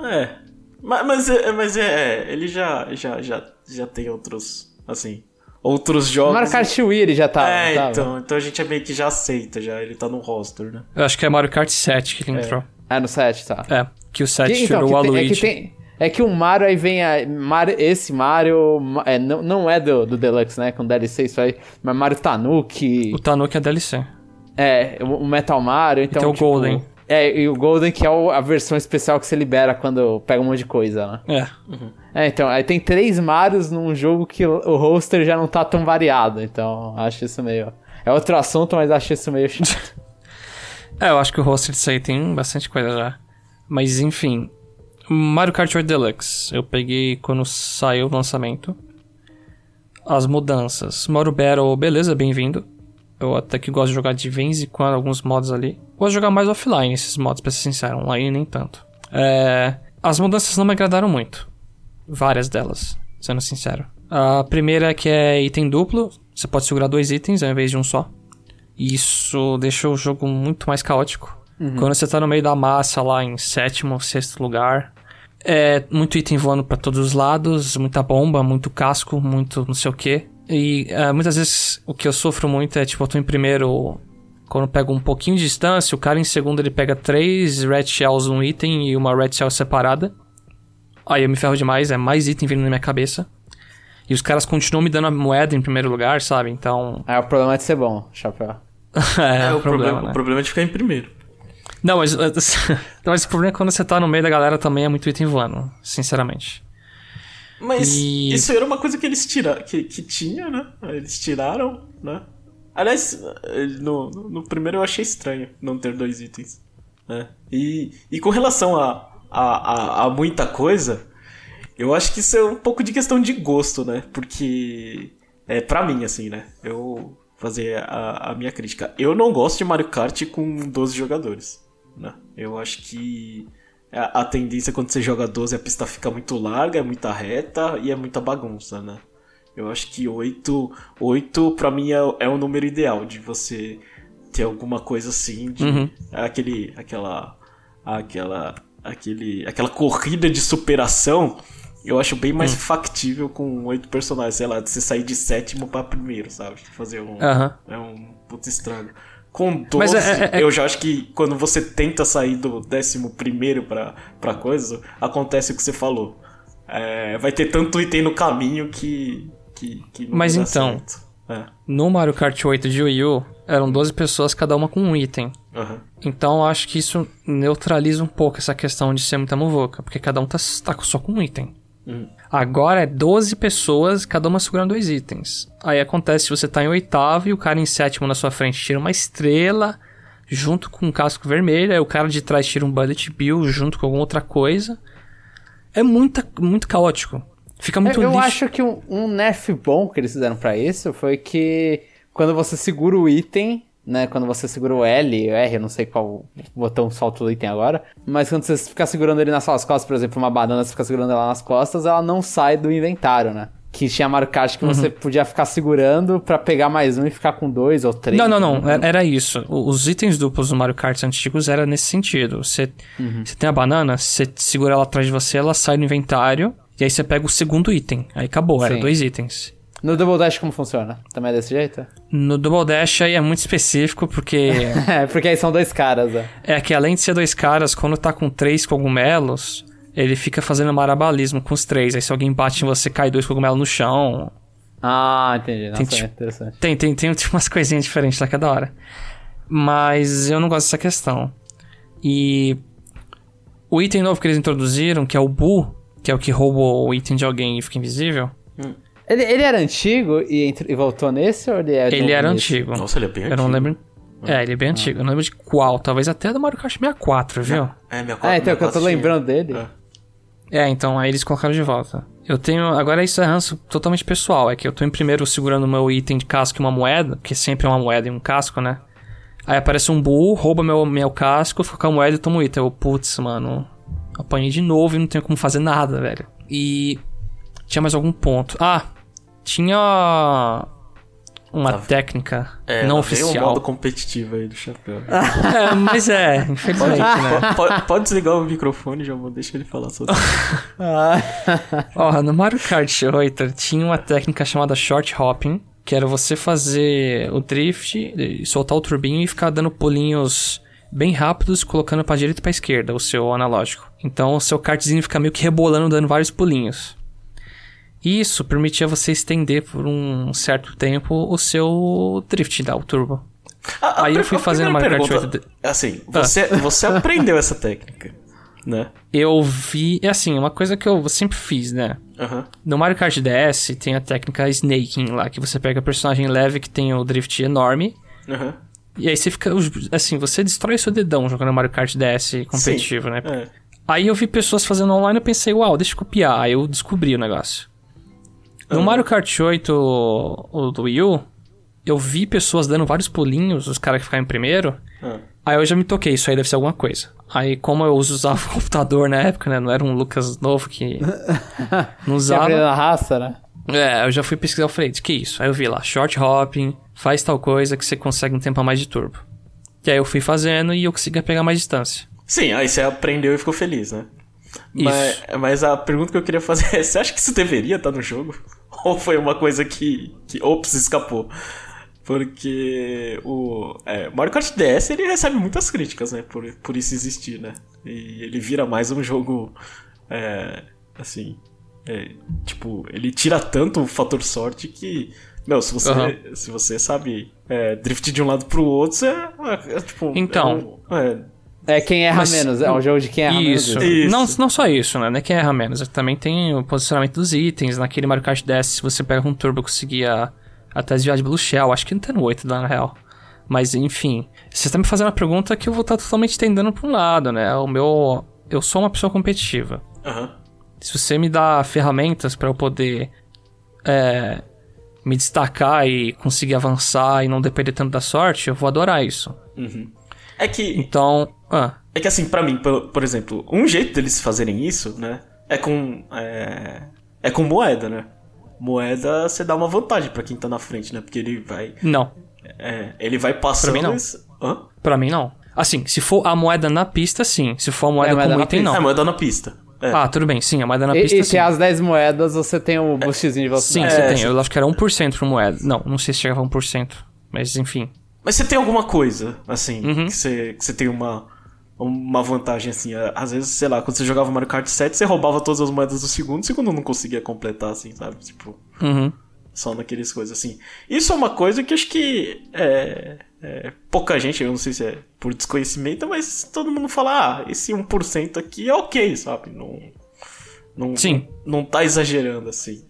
(laughs) é. Mas, mas, é, mas é, ele já, já, já, já tem outros, assim, outros jogos. Mario Kart Wii ele já tá. É, então, então a gente é meio que já aceita, já. Ele tá no roster, né? Eu acho que é Mario Kart 7 que ele é. entrou. É, no 7, tá. É, que o 7 que, então, tirou o Luigi. É que, tem, é que o Mario aí vem a. Mario, esse Mario. É, não, não é do, do Deluxe, né? Com DLC isso aí. Mas Mario Tanuki. O Tanuki é DLC. É, o Metal Mario, então. Tem o tipo, Golden. É, e o Golden que é a versão especial que você libera quando pega um monte de coisa, né? É. Uhum. É, então, aí tem três Marios num jogo que o roster já não tá tão variado, então acho isso meio. É outro assunto, mas acho isso meio chato. (laughs) é, eu acho que o roster disso aí tem bastante coisa já. Mas enfim. Mario Kart 8 Deluxe, eu peguei quando saiu o lançamento. As mudanças. Mario Battle, beleza, bem-vindo. Eu até que gosto de jogar de vez em quando alguns modos ali. Gosto de jogar mais offline esses modos, pra ser sincero. Online nem tanto. É... As mudanças não me agradaram muito. Várias delas, sendo sincero. A primeira é que é item duplo. Você pode segurar dois itens ao invés de um só. Isso deixa o jogo muito mais caótico. Uhum. Quando você tá no meio da massa lá em sétimo, sexto lugar, é muito item voando para todos os lados, muita bomba, muito casco, muito não sei o que. E uh, muitas vezes o que eu sofro muito é, tipo, eu tô em primeiro, quando eu pego um pouquinho de distância, o cara em segundo ele pega três red shells num item e uma red shell separada. Aí eu me ferro demais, é mais item vindo na minha cabeça. E os caras continuam me dando a moeda em primeiro lugar, sabe? Então. É, o problema é de ser bom, chapéu. (laughs) é, é, o, problema, problema né? o problema é de ficar em primeiro. Não, mas, (laughs) mas o problema é quando você tá no meio da galera também é muito item voando, sinceramente. Mas e... isso era uma coisa que eles tiraram, que, que tinha, né? Eles tiraram, né? Aliás, no, no primeiro eu achei estranho não ter dois itens. Né? E, e com relação a, a, a, a muita coisa, Eu acho que isso é um pouco de questão de gosto, né? Porque. É pra mim, assim, né? Eu fazer a, a minha crítica. Eu não gosto de Mario Kart com 12 jogadores. Né? Eu acho que a, a tendência quando você joga 12 a pista fica muito larga, é muita reta e é muita bagunça, né? Eu acho que 8, 8 pra mim é, é o número ideal de você ter alguma coisa assim, de Uhum. aquele, aquela, aquela, aquele, aquela corrida de superação. Eu acho bem mais factível com oito personagens, sei lá, de você sair de sétimo pra primeiro, sabe? Fazer um, Aham. é um puta estrago. Com 12, Mas é- é- é- eu já acho que quando você tenta sair do décimo primeiro pra, pra coisa, acontece o que você falou. É, vai ter tanto item no caminho que. que, que Mas então-. É, No Mario Kart 8 de Wii U, eram 12 pessoas, cada uma com um item. aham. Então eu acho que isso neutraliza um pouco essa questão de ser muita muvuca, porque cada um tá, tá só com um item. Hum. Agora é 12 pessoas, cada uma segurando dois itens. Aí acontece se você tá em oitavo e o cara em sétimo na sua frente tira uma estrela junto com um casco vermelho, aí o cara de trás tira um bullet bill junto com alguma outra coisa. É muita, muito caótico. Fica muito Eu, eu lixo. acho que um, um nerf bom que eles fizeram pra isso foi que quando você segura o item, né? Quando você segura o L, o R, eu não sei qual botão solta o item agora, mas quando você ficar segurando ele nas suas costas, por exemplo, uma banana, você fica segurando ela nas costas, ela não sai do inventário, né? Que tinha Mario Kart que você podia ficar segurando pra pegar mais um e ficar com dois ou três. Não, não, não. Era, era isso. Os itens duplos do Mario Kart antigos era nesse sentido. Você, você tem a banana, você segura ela atrás de você, ela sai do inventário. E aí você pega o segundo item. Aí acabou, era Sim. dois itens. No Double Dash como funciona? Também é desse jeito? No Double Dash aí é muito específico, porque (laughs) É, porque aí são dois caras, né? é que além de ser dois caras, quando tá com três cogumelos, ele fica fazendo marabalismo com os três. Aí se alguém bate em você, cai dois cogumelos no chão. Ah, entendi. Nossa, Tem é tipo- interessante. Tem, tem, tem tipo, umas coisinhas diferentes lá que é da hora. Mas eu não gosto dessa questão. E o item novo que eles introduziram, que é o Boo, que é o que rouba o item de alguém e fica invisível, Ele, ele era antigo e, entre- e voltou nesse ou ele é ele novo era nisso? antigo. Nossa, ele é bem Eu não antigo. lembro. É, ele é bem antigo. Eu não lembro de qual. Talvez até do Mario Kart 64, viu? É, minha Ah, então que eu tô lembrando dele. É. É, então aí eles colocaram de volta. Eu tenho. Agora isso é ranço totalmente pessoal. É que eu tô em primeiro segurando o meu item de casco e uma moeda, porque sempre é uma moeda e um casco, né? Aí aparece um bull, rouba meu, meu casco, fica com a moeda e toma o item. Eu, putz, mano. Apanhei de novo e não tenho como fazer nada, velho. E. Tinha mais algum ponto. Ah! Tinha. Uma Tá. técnica É, não lá vem o oficial. modo competitivo aí do chapéu. (laughs) É, mas é, infelizmente, né? pode, pode desligar o microfone, já vou deixar ele falar sozinho. (laughs) Ó, no Mario Kart 8 tinha uma técnica chamada short hopping, que era você fazer o drift, soltar o turbinho e ficar dando pulinhos bem rápidos, colocando pra direita e pra esquerda o seu analógico. Então o seu kartzinho fica meio que rebolando, dando vários pulinhos. Isso permitia você estender por um certo tempo o seu drift, da turbo. A- a Aí eu fui fazendo Mario Kart pergunta, 8 Assim, você, você aprendeu essa técnica, né? Eu vi, é assim, uma coisa que eu sempre fiz, né? Aham. No Mario Kart DS tem a técnica Snaking lá, que você pega personagem leve que tem o drift enorme. Aham. E aí você fica. Assim, você destrói seu dedão jogando Mario Kart DS competitivo, né? É. Aí eu vi pessoas fazendo online e eu pensei, uau, deixa eu copiar. Aí eu descobri o negócio. No. Mario Kart 8, o, o do Wii U, eu vi pessoas dando vários pulinhos, os caras que ficaram em primeiro. Ah. Aí eu já me toquei, isso aí deve ser alguma coisa. Aí, como eu usava (laughs) o computador na época, né? Não era um Lucas novo que (laughs) não usava. aprendeu na raça, né? É, eu já fui pesquisar, eu falei, que isso? Aí eu vi lá, short hopping, faz tal coisa que você consegue um tempo a mais de turbo. E aí eu fui fazendo e eu consegui pegar mais distância. Sim, aí você aprendeu e ficou feliz, né? Isso. Mas, mas a pergunta que eu queria fazer é: você acha que isso deveria estar no jogo? (laughs) Ou foi uma coisa que. que ops, escapou? Porque o é, Mario Kart DS ele recebe muitas críticas, né? Por, por isso existir, né? E ele vira mais um jogo. é, assim. é, tipo, ele tira tanto o fator sorte que. Meu, se você, Aham. se você sabe é, drift de um lado pro outro, é, é, tipo. Então. é um- é, É quem erra Mas- menos, é um jogo de quem erra Isso. menos. Isso. Não, não só isso, né? Não é que erra menos. Também tem o posicionamento dos itens. Naquele Mario Kart DS, se você pega um turbo, conseguia até desviar de Blue Shell. Acho que não tá no 8, na real. Mas, enfim. Você tá me fazendo uma pergunta que eu vou estar totalmente tendendo pra um lado, né? O meu... Eu sou uma pessoa competitiva. Aham. Se você me dá ferramentas pra eu poder é, me destacar e conseguir avançar e não depender tanto da sorte, eu vou adorar isso. É que, Então, ah, é que assim, pra mim, por, por exemplo, um jeito deles fazerem isso, né? É com. É, é com moeda, né? Moeda você dá uma vantagem pra quem tá na frente, né? Porque ele vai. não. É, ele vai passando. Pra mim, não. esse- Hã? Pra mim, não. Assim, se for a moeda na pista, sim. Se for a moeda É, moeda como item, pista. não. É, moeda na pista. É. Ah, tudo bem, sim, a moeda na E, pista, e sim. se as 10 moedas, você tem o boostzinho de Sim, velocidade. você É, tem. sim. Eu acho que era 1% por moeda. Não, não sei se chegava a 1%. Mas, enfim. Mas você tem alguma coisa, assim, Uhum. que, você, que você tem uma, uma vantagem, assim. é, Às vezes, sei lá, quando você jogava Mario Kart 7, você roubava todas as moedas do segundo, o segundo não conseguia completar, assim, sabe? Tipo, Uhum. só naqueles coisas assim. Isso é uma coisa que acho que é, é, pouca gente, eu não sei se é por desconhecimento, mas todo mundo fala, ah, esse 1% aqui é ok, sabe? Não, não, Sim. não tá exagerando, assim.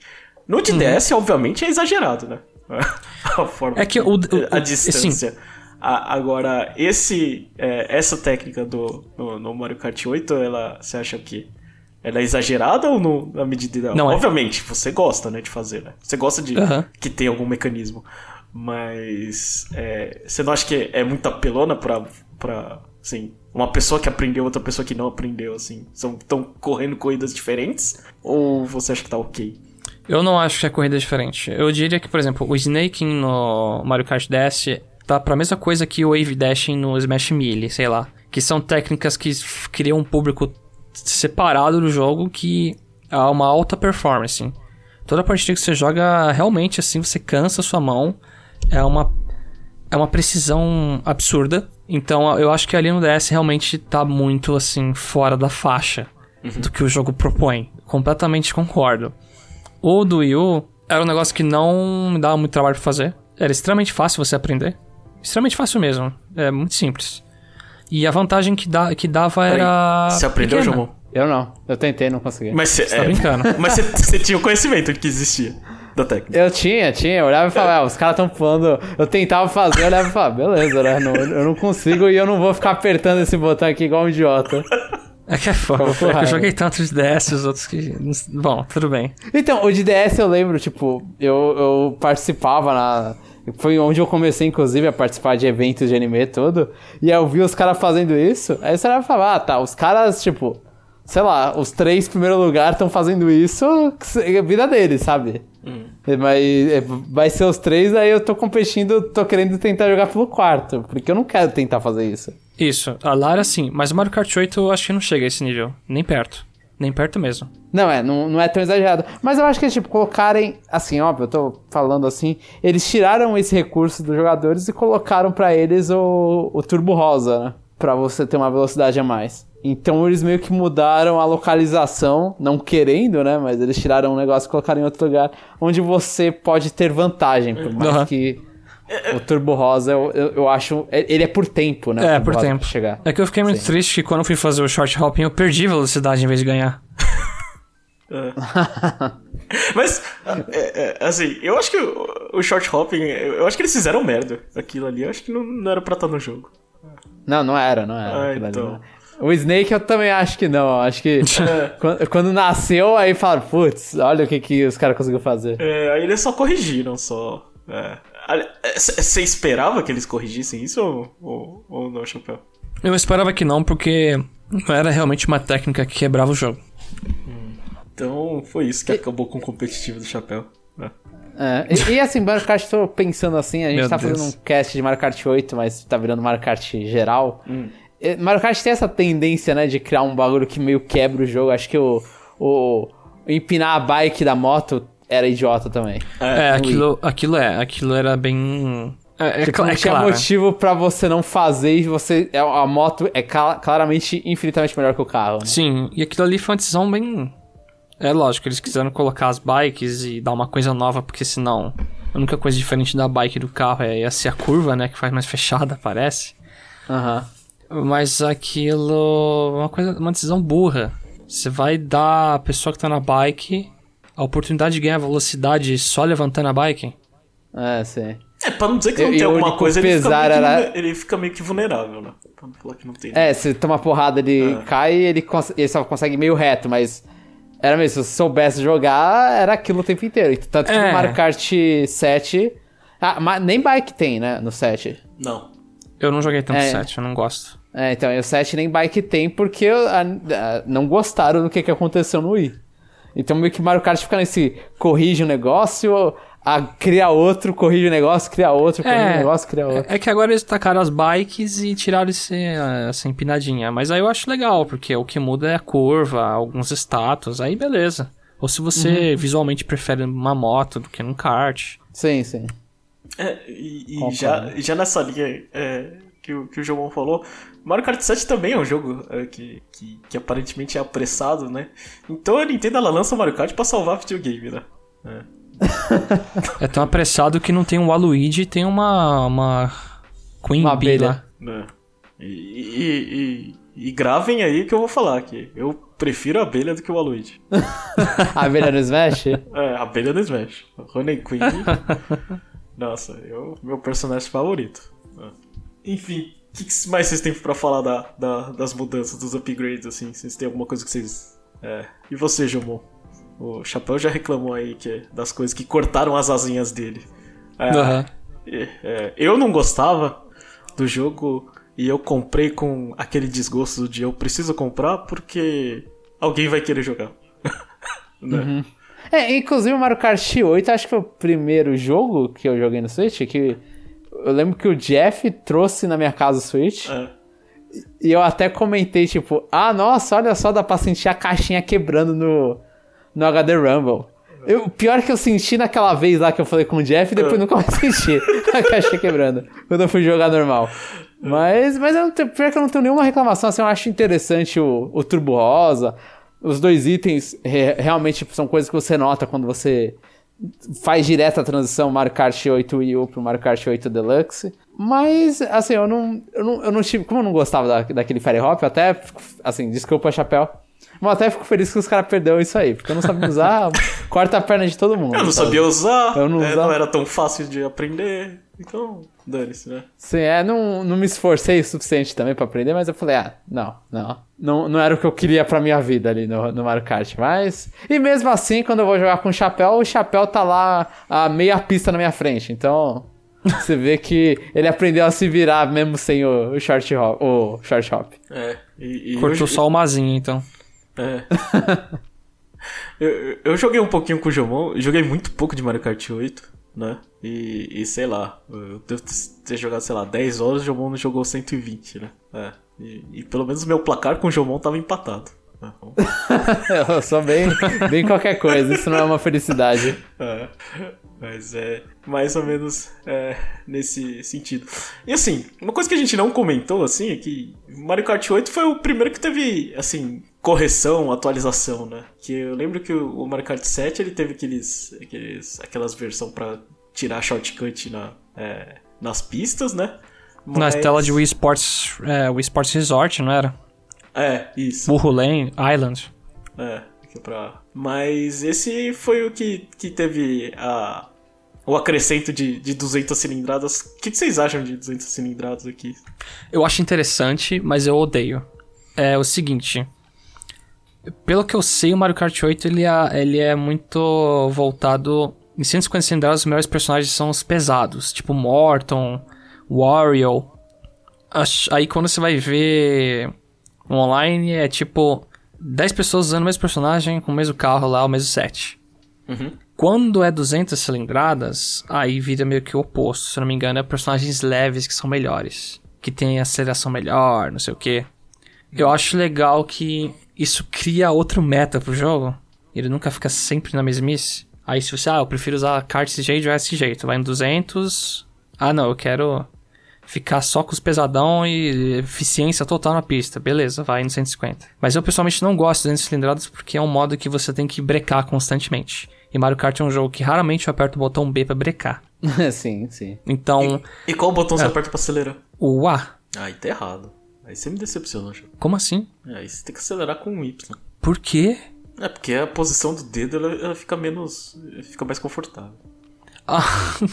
No de DS, obviamente, é exagerado, né? (laughs) A forma É que o- o- a distância. A- agora, esse, é, essa técnica do no, no Mario Kart 8, ela, você acha que ela é exagerada ou no, na medida ideal? Não é. Obviamente, você gosta, né, de fazer, né? Você gosta de que tem algum mecanismo. Mas é, você não acha que é muito apelona pra, pra assim, uma pessoa que aprendeu outra pessoa que não aprendeu, assim? São tão correndo corridas diferentes? Ou você acha que tá ok? Eu não acho que é corrida diferente. Eu diria que, por exemplo, o Snaking no Mario Kart DS tá pra mesma coisa que o Wave Dashing no Smash Melee, sei lá. Que são técnicas que criam um público separado do jogo que há uma alta performance. Toda partida que você joga, realmente, assim, você cansa a sua mão. É uma, é uma precisão absurda. Então, eu acho que ali no DS realmente tá muito, assim, fora da faixa do que o jogo propõe. Completamente concordo. O do Wii U era um negócio que não me dava muito trabalho pra fazer. Era extremamente fácil você aprender. Extremamente fácil mesmo. É muito simples. E a vantagem que, dá, que dava era. Você aprendeu, pequena. João? Eu não. Eu tentei, não consegui. Mas você Você tá brincando. (laughs) Mas você, tinha o conhecimento de que existia da técnica. Eu tinha, tinha. Eu olhava e falava, ah, os caras estão falando. Eu tentava fazer, eu olhava e falava, beleza, né? Não- eu não consigo e eu não vou ficar apertando esse botão aqui igual um idiota. É que é foda. É eu joguei tanto de DS os outros que. Bom, tudo bem. Então, o de DS eu lembro, tipo, eu, eu participava na. Foi onde eu comecei, inclusive, a participar de eventos de anime todo. E aí eu vi os caras fazendo isso. Aí você vai falar, ah, tá, os caras, tipo, sei lá, os três primeiro lugar estão fazendo isso, é vida deles, sabe? Mas é, vai ser os três, aí eu tô competindo, tô querendo tentar jogar pelo quarto. Porque eu não quero tentar fazer isso. Isso, a Lara sim, mas o Mario Kart 8 eu acho que não chega a esse nível. Nem perto. Nem perto mesmo. Não, é, não, não é tão exagerado. Mas eu acho que, tipo, colocarem. Assim, óbvio, eu tô falando assim. Eles tiraram esse recurso dos jogadores e colocaram pra eles o, o Turbo Rosa, né? Pra você ter uma velocidade a mais. Então eles meio que mudaram a localização, não querendo, né? Mas eles tiraram um negócio e colocaram em outro lugar onde você pode ter vantagem. Por mais Aham. que o Turbo Rosa, eu, eu, eu acho. Ele é por tempo, né? É, por Rosa tempo. pra chegar. É que eu fiquei muito triste que quando eu fui fazer o short hopping eu perdi velocidade em vez de ganhar. (laughs) Mas, é, é, assim, eu acho que o, short hopping, eu acho que eles fizeram merda. Aquilo ali, eu acho que não, não era pra estar no jogo. Não, não era, não era. Ah, aquilo ali, então. não. O Snake eu também acho que não. eu Acho que (laughs) quando, quando nasceu, aí falaram, putz, olha o que, que os caras conseguiram fazer. É, aí eles só corrigiram, só. É. Você esperava que eles corrigissem isso ou, ou, ou não, Chapéu? Eu esperava que não, porque não era realmente uma técnica que quebrava o jogo. Então foi isso que acabou com o competitivo do Chapéu. né? É, e, e assim, Mario Kart, tô pensando assim, a gente Meu tá Deus. fazendo um cast de Mario Kart 8, mas tá virando Mario Kart geral. É, Mario Kart tem essa tendência, né, de criar um bagulho que meio quebra o jogo. Acho que o, o empinar a bike da moto era idiota também. É, aquilo, aquilo é, aquilo era bem. É, é, Tipo, não é tinha claro. motivo pra você não fazer e você. é, A moto é cla- claramente infinitamente melhor que o carro. Né? Sim, e aquilo ali foi uma decisão bem. É lógico, eles quiseram colocar as bikes e dar uma coisa nova, porque senão a única coisa diferente da bike e do carro é ia ser a curva, né? Que faz mais fechada, parece. Aham. Mas aquilo. é Uma coisa, uma decisão burra. Você vai dar a pessoa que tá na bike a oportunidade de ganhar velocidade só levantando a bike? É, sim. É, pra não dizer que não E- tem e alguma coisa, ele fica, pesar meio que, era- ele fica meio que vulnerável, né? Pra não falar que não tem. É, se toma porrada, ele Ah. cai ele, cons- ele só consegue meio reto, mas Era mesmo, se soubesse jogar, era aquilo o tempo inteiro. Tanto que É. no Mario Kart 7. Ah, mas nem bike tem, né? No 7. Não. Eu não joguei tanto É. 7, eu não gosto. É, então, e o 7 nem bike tem porque ah, ah, não gostaram do que, que aconteceu no Wii. Então meio que Mario Kart fica nesse corrige um negócio, a, cria outro, corrige o negócio, cria outro, corrige o É, negócio, cria outro. É que agora eles tacaram as bikes e tiraram esse, essa empinadinha. Mas aí eu acho legal, porque o que muda é a curva, alguns status, aí beleza. Ou se você visualmente prefere uma moto do que num kart. Sim, sim. É, e, e já, já nessa linha é, que, o, que o João falou, Mario Kart 7 também é um jogo é, que, que, que aparentemente é apressado, né? Então a Nintendo ela lança o Mario Kart pra salvar videogame, né? É. (laughs) É tão apressado que não tem um Waluigi, tem uma, uma Queen Uma Bee abelha. lá. né? E, e, e, e gravem aí que eu vou falar aqui. Eu prefiro a abelha do que o Waluigi. (laughs) A abelha no Smash? É, a abelha do Smash. Honey Queen. (laughs) Nossa, eu, meu personagem favorito. Enfim, o que, mais vocês têm pra falar da, da- das mudanças, dos upgrades, assim? Vocês têm alguma coisa que vocês. É. E você, Jomon? O Chapéu já reclamou aí que é das coisas que cortaram as asinhas dele. É, Aham. é, é, eu não gostava do jogo e eu comprei com aquele desgosto de eu preciso comprar porque alguém vai querer jogar. (laughs) Né? É, inclusive o Mario Kart 8 acho que foi o primeiro jogo que eu joguei no Switch, que eu lembro que o Jeff trouxe na minha casa o Switch. É. E eu até comentei, tipo, ah, nossa, olha só, dá pra sentir a caixinha quebrando no, no HD Rumble. Eu, o pior é que eu senti naquela vez lá que eu falei com o Jeff e depois nunca mais senti (laughs) a caixa quebrando. Quando eu fui jogar normal. Mas, mas eu não tenho, pior que eu não tenho nenhuma reclamação, assim, eu acho interessante o, o Turbo Rosa. Os dois itens re- realmente são coisas que você nota quando você faz direto a transição Mario Kart 8 Wii U pro Mario Kart 8 Deluxe. Mas, assim, eu não, eu não, eu não tive. Como eu não gostava da, daquele Fire Hop, eu até, fico- assim, desculpa, chapéu. Mas eu até fico feliz que os caras perderam isso aí, porque eu não sabia usar, (laughs) corta a perna de todo mundo. Eu não sabe? sabia usar, Eu não é, usava. não era tão fácil de aprender, então dane-se, né? Sim, é, não, não me esforcei o suficiente também pra aprender, mas eu falei, ah, não, não. Não, não era o que eu queria pra minha vida ali no, no Mario Kart, mas... E mesmo assim, quando eu vou jogar com o chapéu, o chapéu tá lá a meia pista na minha frente, então... Você vê que ele aprendeu a se virar mesmo sem o, o short hop. O short hop. É, e, e Cortou eu, só o mazinho, então. É. (laughs) eu, eu joguei um pouquinho com o Jomon, joguei muito pouco de Mario Kart 8, né? E, e sei lá, eu devo ter jogado, sei lá, 10 horas, o Jomon jogou 120, né? É. E, e pelo menos meu placar com o Jomon tava empatado. né? (laughs) Eu sou bem, bem qualquer coisa, isso não é uma felicidade. É, mas é mais ou menos é, nesse sentido. E assim, uma coisa que a gente não comentou, assim, é que Mario Kart 8 foi o primeiro que teve, assim, correção, atualização, né? Que eu lembro que o Mario Kart 7, ele teve aqueles, aqueles aquelas versões pra tirar shortcut na, é, nas pistas, né? Na Mas- tela de Wii Sports, é, Wii Sports Resort, não era? É, isso. Burro Lane, Island. É, é pra... Mas esse foi o que, que teve a, o acrescento de, de 200 cilindradas. O que, que vocês acham de 200 cilindradas aqui? Eu acho interessante, mas eu odeio. É o seguinte. Pelo que eu sei, o Mario Kart 8 ele é, ele é muito voltado. Em 150 cilindradas, os melhores personagens são os pesados, tipo Morton, Wario. Aí quando você vai ver online, é tipo 10 pessoas usando o mesmo personagem com o mesmo carro lá, o mesmo set. Uhum. Quando é 200 cilindradas, aí vira meio que o oposto. Se eu não me engano, é personagens leves que são melhores. Que tem aceleração melhor, não sei o que. Eu acho legal que isso cria outro meta pro jogo. Ele nunca fica sempre na mesmice. Aí se você, ah, eu prefiro usar a kart desse jeito, vai desse jeito. Vai em 200. Ah, não, eu quero ficar só com os pesadão e eficiência total na pista. Beleza, vai no 150. Mas eu pessoalmente não gosto de 200 cilindradas porque é um modo que você tem que brecar constantemente. E Mario Kart é um jogo que raramente eu aperto o botão B pra brecar. (laughs) sim, sim. Então, E qual botão você aperta pra acelerar? o A, Aí tá errado. Aí você me decepcionou, já. como assim? É, aí você tem que acelerar com o Y. Por quê? É porque a posição do dedo ela, ela fica menos. fica mais confortável. Ah,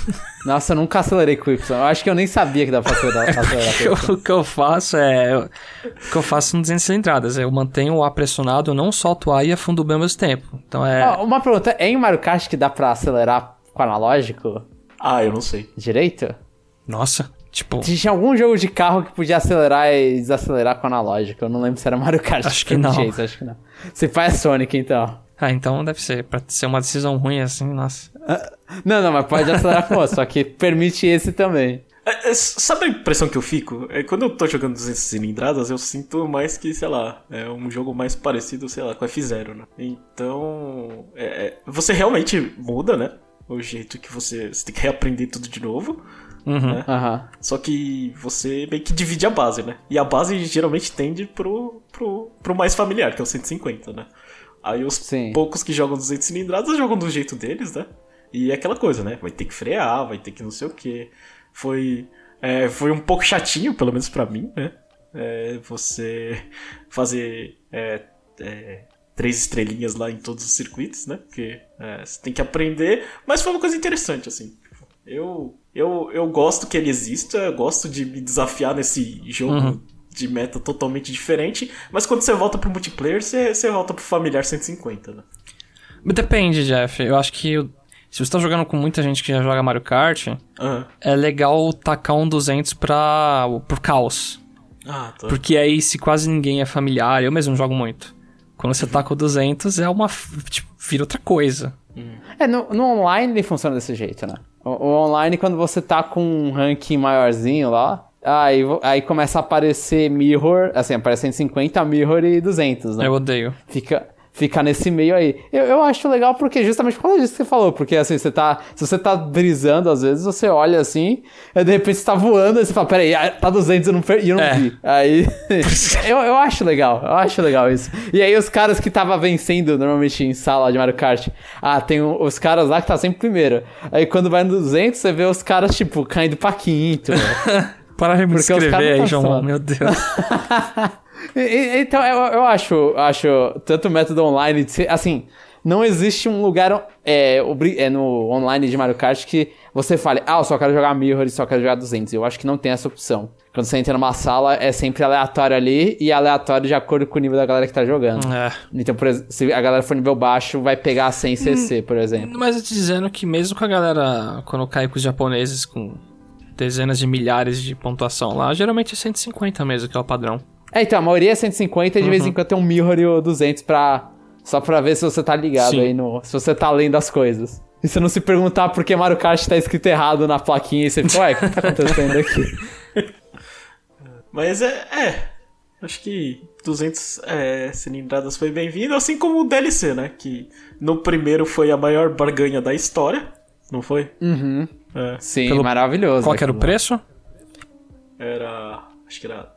(laughs) Nossa, eu nunca acelerei com o Y. Eu acho que eu nem sabia que dava pra acelerar, acelerar com o Y. (laughs) o que eu faço é. O que eu faço são 200 cilindradas. Eu mantenho o A pressionado, eu não solto o A e afundo o B ao mesmo tempo. Então é. Ó, uma pergunta, é em Mario Kart que dá pra acelerar com analógico Ah, eu não sei. direito? Nossa, tipo. Tinha algum jogo de carro que podia acelerar e desacelerar com analógico. Eu não lembro se era Mario Kart. Acho que não. Isso, acho que não. Se faz Sonic, então. Ah, então deve ser. Pra ser uma decisão ruim assim, nossa. Não, não, mas pode acelerar com o outro, só que permite esse também. É, é, sabe a impressão que eu fico? É, quando eu tô jogando 200 cilindradas, eu sinto mais que, sei lá, é um jogo mais parecido, sei lá, com F0, né? Então, é, é, você realmente muda, né? O jeito que você, você tem que reaprender tudo de novo. Uhum. Né? Aham. Só que você meio que divide a base, né? E a base geralmente tende pro, pro, pro mais familiar, que é o 150, né? Aí os Sim. poucos que jogam 200 cilindradas jogam do jeito deles, né? E é aquela coisa, né? Vai ter que frear, vai ter que não sei o que. Foi, é, foi um pouco chatinho, pelo menos pra mim, né? É, você fazer é, é, três estrelinhas lá em todos os circuitos, né? Porque é, você tem que aprender. Mas foi uma coisa interessante, assim. Eu, eu, eu gosto que ele exista, eu gosto de me desafiar nesse jogo Uhum. de meta totalmente diferente, mas quando você volta pro multiplayer, você, você volta pro familiar 150, né? Depende, Jeff. Eu acho que se você tá jogando com muita gente que já joga Mario Kart, Aham. é legal tacar um 200 pra, pro caos. Ah, tá. Porque aí, se quase ninguém é familiar, eu mesmo jogo muito. Quando você taca o 200, é uma. Tipo, vira outra coisa. É, no, no online ele funciona desse jeito, né? O, o online, quando você tá com um ranking maiorzinho lá, aí, aí começa a aparecer mirror, assim, aparece 150, mirror e 200, né? Eu odeio. Fica, fica nesse meio aí. Eu, eu acho legal porque justamente por causa disso que você falou, porque assim, você tá, se você tá brisando, às vezes você olha assim, aí de repente você tá voando, aí você fala, peraí, ah, tá 200 e eu não, per- eu não É. vi. Aí, (laughs) eu, eu acho legal, eu acho legal isso. E aí os caras que tava vencendo normalmente em sala de Mario Kart, ah, tem o- os caras lá que tá sempre primeiro. Aí quando vai no 200, você vê os caras, tipo, caindo pra quinto. (laughs) Para de me descrever aí, João. Meu Deus. (laughs) Então, eu, eu acho, acho, tanto o método online, de ser- assim, não existe um lugar é, é, no online de Mario Kart que você fale, ah, eu só quero jogar Mirror e só quero jogar 200. Eu acho que não tem essa opção. Quando você entra numa sala, é sempre aleatório ali e aleatório de acordo com o nível da galera que tá jogando. É. Então, por exemplo, se a galera for nível baixo, vai pegar 100 CC, por exemplo. Mas eu te dizendo que mesmo com a galera, quando cai com os japoneses com dezenas de milhares de pontuação lá, geralmente é 150 mesmo, que é o padrão. É, então, a maioria é 150 e de vez em quando tem um Mirror e o 200 pra... Só pra ver se você tá ligado Sim. aí no... Se você tá lendo as coisas. E você não se perguntar por que Mario Kart tá escrito errado na plaquinha e você fica, ué, o que tá acontecendo aqui? (laughs) Mas é, é. Acho que 200 é, cilindradas foi bem-vindo, assim como o DLC, né? Que no primeiro foi a maior barganha da história, não foi? Uhum. É, Sim, Pelo- maravilhoso. Qual que era o preço? era. Acho que era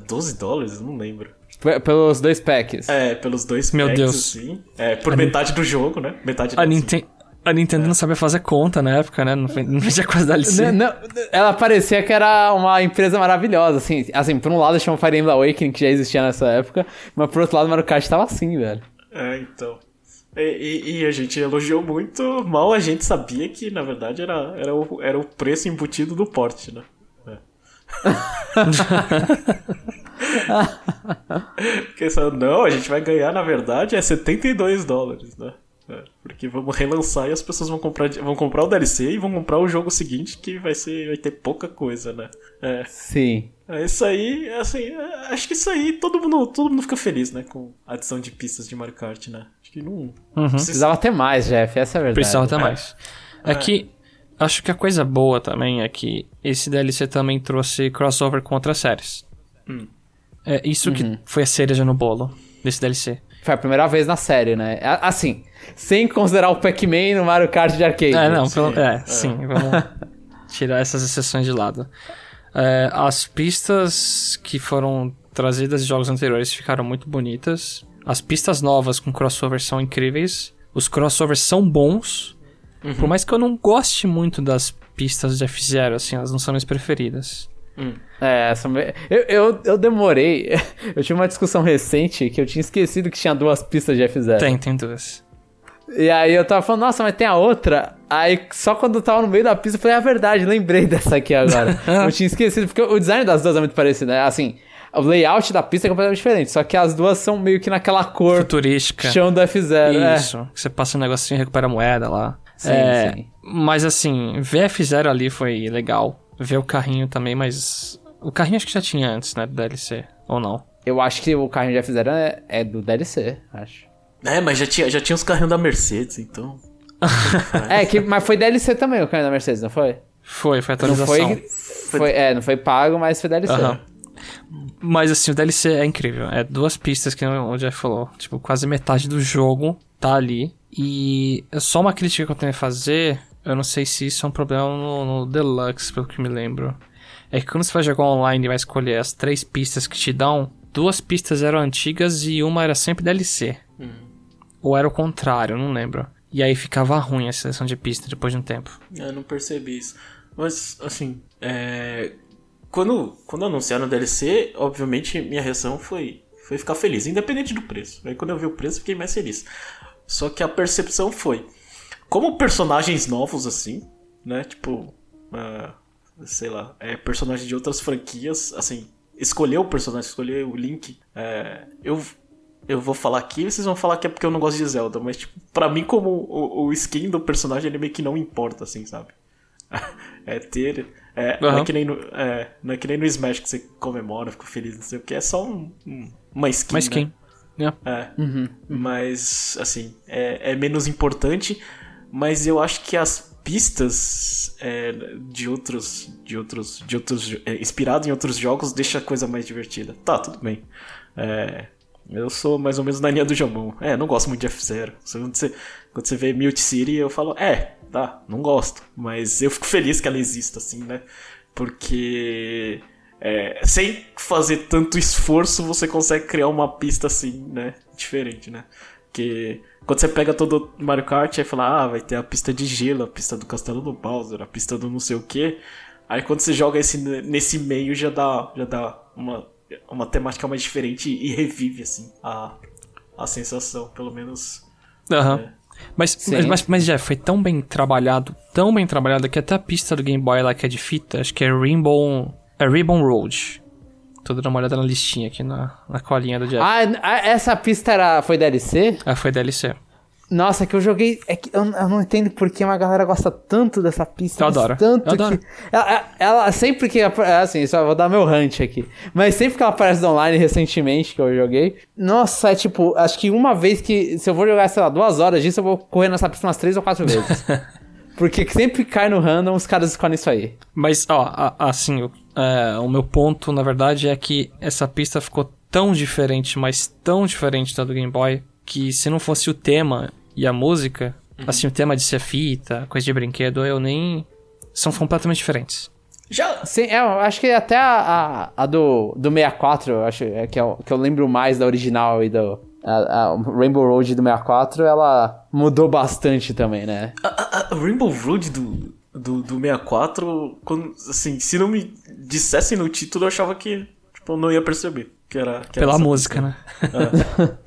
12 dólares, não lembro. P- Pelos dois packs. É, pelos dois Meu packs, Deus. assim. É, por metade do jogo, né? Metade A, não, Ninten- a Nintendo não sabia fazer conta na época, né? Não não tinha quase DLC. N- não, ela parecia que era uma empresa maravilhosa, assim. Assim, por um lado chama Fire Emblem Awakening, que já existia nessa época, mas por outro lado Mario Kart tava assim, velho. É, então. E, e- e a gente elogiou muito, mal a gente sabia que, na verdade, era, era, o, era o preço embutido do porte, né? É. (laughs) Porque só, não, a gente vai ganhar, na verdade, é 72 dólares, né? É, porque vamos relançar e as pessoas vão comprar, vão comprar o DLC e vão comprar o jogo seguinte, que vai ser vai ter pouca coisa, né? É. Sim. É, Isso aí, assim, é, acho que isso aí todo mundo, todo mundo fica feliz, né? Com a adição de pistas de Mario Kart, né? Acho que não. Uhum. Precisava ter mais, Jeff, essa é a verdade. Precisava ter É. mais. É que acho que a coisa boa também é que esse DLC também trouxe crossover com outras séries. Hum. É isso que foi a cereja no bolo desse DLC. Foi a primeira vez na série, né? Assim, sem considerar o Pac-Man no Mario Kart de arcade. É, não, sim, pelo, é, é. sim, vamos (laughs) tirar essas exceções de lado. É, as pistas que foram trazidas de jogos anteriores ficaram muito bonitas. As pistas novas com crossover são incríveis. Os crossovers são bons. Por mais que eu não goste muito das pistas de F-Zero, assim, elas não são minhas preferidas. É, essa eu, eu, eu demorei. (laughs) Eu tive uma discussão recente que eu tinha esquecido que tinha duas pistas de F0. Tem, tem duas. E aí eu tava falando, nossa, mas tem a outra? Aí só quando eu tava no meio da pista eu falei, é verdade, lembrei (laughs) dessa aqui agora. (laughs) eu tinha esquecido, porque o design das duas é muito parecido, né? Assim, o layout da pista é completamente diferente, só que as duas são meio que naquela cor Futurística. chão do F0. é. Isso. que Você passa um negocinho e recupera a moeda lá. Sim, É, sim. Mas assim, ver F0 ali foi legal. Ver o carrinho também, mas. O carrinho acho que já tinha antes, né? Do DLC. Ou não? Eu acho que o carrinho de F0 é, é do DLC, acho. É, mas já tinha, já tinha os carrinhos da Mercedes, então. (laughs) É, que, mas foi DLC também o carrinho da Mercedes, não foi? Foi, foi Não atualização. foi, foi. É, não foi pago, mas foi DLC. Aham. Mas assim, o DLC é incrível. É duas pistas que o Jeff falou. Tipo, quase metade do jogo tá ali. E só uma crítica que eu tenho a fazer. Eu não sei se isso é um problema no, no Deluxe, pelo que me lembro. É que quando você vai jogar online e vai escolher as três pistas que te dão, duas pistas eram antigas e uma era sempre DLC. Ou era o contrário, não lembro. E aí ficava ruim a seleção de pista depois de um tempo. Eu não percebi isso. Mas, assim, é... Quando, quando anunciaram o DLC, obviamente minha reação foi, foi ficar feliz, independente do preço. Aí quando eu vi o preço, fiquei mais feliz. Só que a percepção foi: como personagens novos, assim, né? Tipo, ah, sei lá, é, personagens de outras franquias, assim, escolher o personagem, escolher o Link. é, eu, eu vou falar aqui, vocês vão falar que é porque eu não gosto de Zelda, mas, tipo, pra mim, como o, o skin do personagem, ele meio que não importa, assim, sabe? (laughs) é ter. É, não, é que nem no, é, não é que nem no Smash que você comemora, fica feliz, não sei o que, é só um, um- uma skin. Uma né? skin. né? É. Mas, assim, é, é menos importante. Mas eu acho que as pistas é, de outros. De outros. De outros. É, inspirado em outros jogos deixa a coisa mais divertida. Tá, tudo bem. É, eu sou mais ou menos na linha do Jamon. É, não gosto muito de F0. Quando você, quando você vê Mute City, eu falo, é, tá, não gosto. Mas eu fico feliz que ela exista, assim, né? Porque. É, sem fazer tanto esforço, você consegue criar uma pista assim, né? Diferente, né? Porque quando você pega todo o Mario Kart e fala, ah, vai ter a pista de gelo, a pista do castelo do Bowser, a pista do não sei o que. Aí quando você joga esse nesse meio já dá, já dá uma, uma temática mais diferente e revive, assim, a, a sensação, pelo menos. Aham. É. Mas, mas, mas, mas, Jeff, foi tão bem trabalhado, tão bem trabalhado, que até a pista do Game Boy lá que é de fita, acho que é Rainbow, é Ribbon Road. Tô dando uma olhada na listinha aqui, na, na colinha do Jeff. Ah, ah, essa pista era, foi DLC? Ah, foi DLC. Nossa, que eu joguei. É que eu, eu não entendo por que uma galera gosta tanto dessa pista. Eu adoro. Tanto Eu adoro. que. Ela, ela- sempre que. Assim, só vou dar meu hunt aqui. Mas sempre que ela aparece online recentemente que eu joguei. Nossa, é tipo, acho que uma vez que. Se eu vou jogar, sei lá, duas horas disso, eu vou correr nessa pista umas três ou quatro vezes. (laughs) Porque sempre que cai no random, os caras escolhem isso aí. Mas, ó, a- assim, é, o meu ponto, na verdade, é que essa pista ficou tão diferente, mas tão diferente da do Game Boy, que se não fosse o tema e a música, assim, o tema de ser fita, coisa de brinquedo, eu nem... São completamente diferentes. Já. Sim, é, eu acho que até a, a, a do, do 64, eu acho é que, eu, que eu lembro mais da original e do. A, a Rainbow Road do 64, ela mudou bastante também, né? A, a- a Rainbow Road do, do, do 64, quando, assim, se não me dissessem no título, eu achava que tipo, eu não ia perceber. Que era, que era Pela essa música, né? (laughs)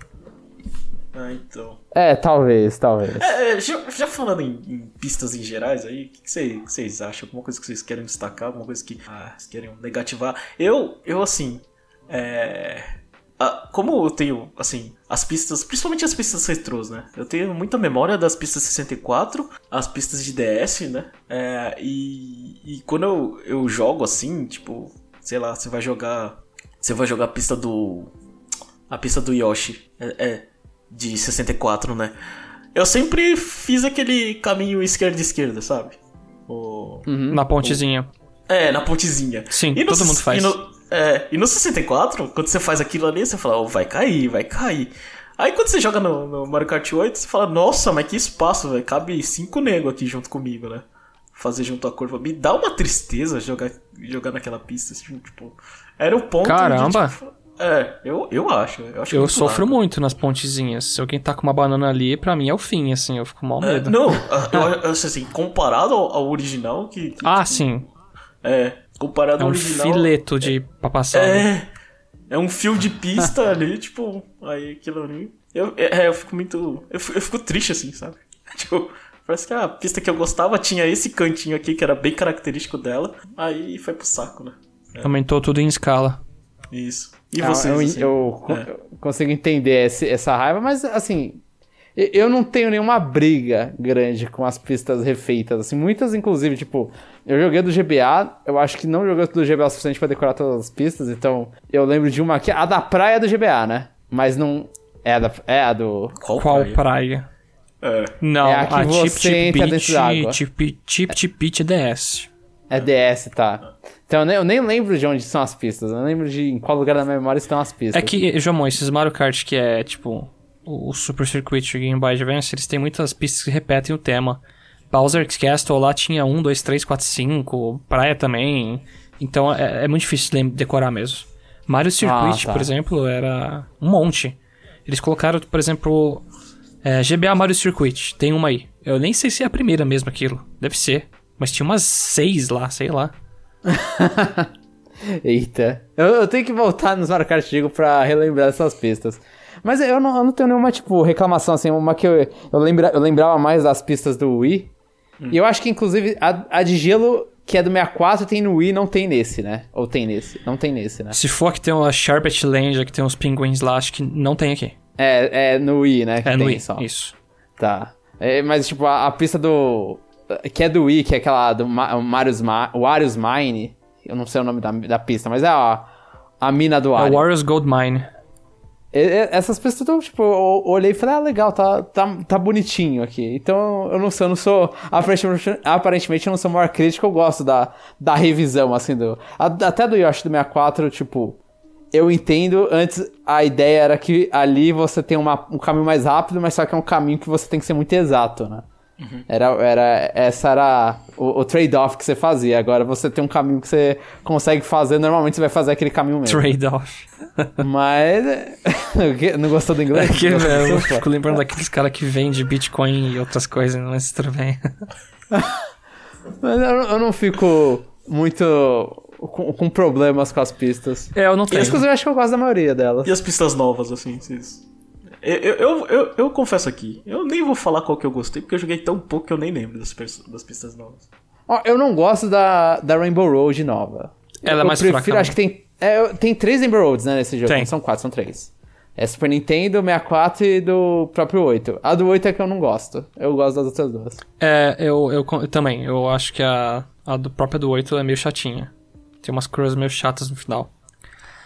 Ah, então. É, talvez, talvez. É, é, já, já falando em, em pistas em gerais aí, o que, que cê- que vocês acham? Alguma coisa que vocês querem destacar? Alguma coisa que ah, vocês querem negativar? Eu, eu assim, é, ah, como eu tenho, assim, as pistas, principalmente as pistas retrôs, né? Eu tenho muita memória das pistas 64, as pistas de DS, né? É, e, e quando eu, eu jogo assim, tipo, sei lá, você vai jogar. Você vai jogar a pista do. A pista do Yoshi. É, é, de 64, né? Eu sempre fiz aquele caminho esquerda-esquerda, sabe? O... Na pontezinha. É, na pontezinha. Sim, E no todo mundo faz. E no, é, e no 64, quando você faz aquilo ali, você fala, oh, vai cair, vai cair. Aí quando você joga no, no Mario Kart 8, você fala, nossa, mas que espaço, velho. Cabe cinco nego aqui junto comigo, né? Fazer junto a curva. Me dá uma tristeza jogar, jogar naquela pista, assim, tipo. Era o ponto. de, Caramba. tipo, é, eu, eu acho. Eu, acho Eu sofro largo. muito nas pontezinhas. Se alguém tá com uma banana ali, pra mim é o fim, assim, eu fico mal É, medo. não, eu, eu assim, comparado ao, ao original, que. que, Ah, tipo, sim. É, comparado É ao um original. fileto de pra passar. né? É. É um fio de pista (laughs) ali, tipo, aí aquilo ali. Eu, é, eu fico muito. Eu fico, eu fico triste assim, sabe? (laughs) Tipo, parece que a pista que eu gostava tinha esse cantinho aqui que era bem característico dela. Aí foi pro saco, né? Aumentou tudo em escala. Isso. E Ah, vocês? eu, assim? eu É. eu consigo entender esse- essa raiva, mas assim, eu não tenho nenhuma briga grande com as pistas refeitas. Assim, muitas, inclusive, tipo, eu joguei do GBA, eu acho que não joguei do GBA o suficiente pra decorar todas as pistas, então eu lembro de uma aqui, a da praia é do GBA, né? Mas não. É a, da, é a do. Qual, Qual praia? praia? É. Não, É a que Chip você Chip entra dentro da água. Beach, Chip Chip Chip Beach é DS. É DS, tá. Então eu nem, eu nem lembro de onde são as pistas, eu não lembro de em qual lugar da minha memória estão as pistas. É que, Jomon, esses Mario Kart que é, tipo, o Super Circuit Game Boy Advance, eles têm muitas pistas que repetem o tema. Bowser's Castle lá tinha 1, 2, 3, 4, 5, praia também. Então é, é muito difícil decorar mesmo. Mario Circuit, tá. por exemplo, era um monte. Eles colocaram, por exemplo, é, GBA Mario Circuit, tem uma aí. Eu nem sei se é a primeira mesmo aquilo, deve ser. Mas tinha umas seis lá, sei lá. (laughs) Eita. Eu, eu tenho que voltar nos Mario Kart Digo pra relembrar essas pistas. Mas eu não, eu não tenho nenhuma, tipo, reclamação, assim, uma que eu, eu, lembra, eu lembrava mais das pistas do Wii. E eu acho que, inclusive, a, a de gelo, que é do 64, tem no Wii, não tem nesse, né? Ou tem nesse? Não tem nesse, né? Se for que tem uma Sharpet Land, que tem uns pinguins lá, acho que não tem aqui. É, é no Wii, né? É tem no Wii, só. isso. Tá. É, mas, tipo, a, a pista do... Que é do Wii, que é aquela do Ma, Mario's, Ma, Wario's Mine. Eu não sei o nome da, da pista, mas é a, a mina do É Wario. o Warriors Gold Mine. Essas pistas, então, tipo, eu olhei e falei, ah, legal, tá, tá, tá bonitinho aqui. Então, eu não sou, eu não sou, aparentemente, aparentemente eu não sou o maior crítico, eu gosto da, da revisão, assim, do, até do Yoshi do 64, tipo, eu entendo, antes a ideia era que ali você tem uma, um caminho mais rápido, mas só que é um caminho que você tem que ser muito exato, né? Era, era, essa era o, o trade-off que você fazia. Agora você tem um caminho que você consegue fazer, normalmente você vai fazer aquele caminho mesmo. Trade-off. Mas. (laughs) Quê? Não gostou do inglês? É que Não velho, eu fico lembrando daqueles caras que vendem Bitcoin e outras coisas, mas tudo bem. Mas eu, não- eu não fico muito com, com problemas com as pistas. É, eu não E tenho. inclusive eu acho que eu gosto da maioria delas. E as pistas novas, assim, vocês. Eu, eu, eu, eu, eu confesso aqui, eu nem vou falar qual que eu gostei, porque eu joguei tão pouco que eu nem lembro das, das pistas novas. Ó, eu não gosto da, da Rainbow Road nova. Ela é eu mais prefiro, fraca, acho que tem. é, eu- tem três Rainbow Roads, né, nesse jogo. Tem. Não são quatro, são três. É Super Nintendo, 64 e do próprio 8. A do 8 é que eu não gosto. Eu gosto das outras duas. É, eu, eu, eu também. Eu acho que a, a do própria do 8 é meio chatinha. Tem umas coisas meio chatas no final.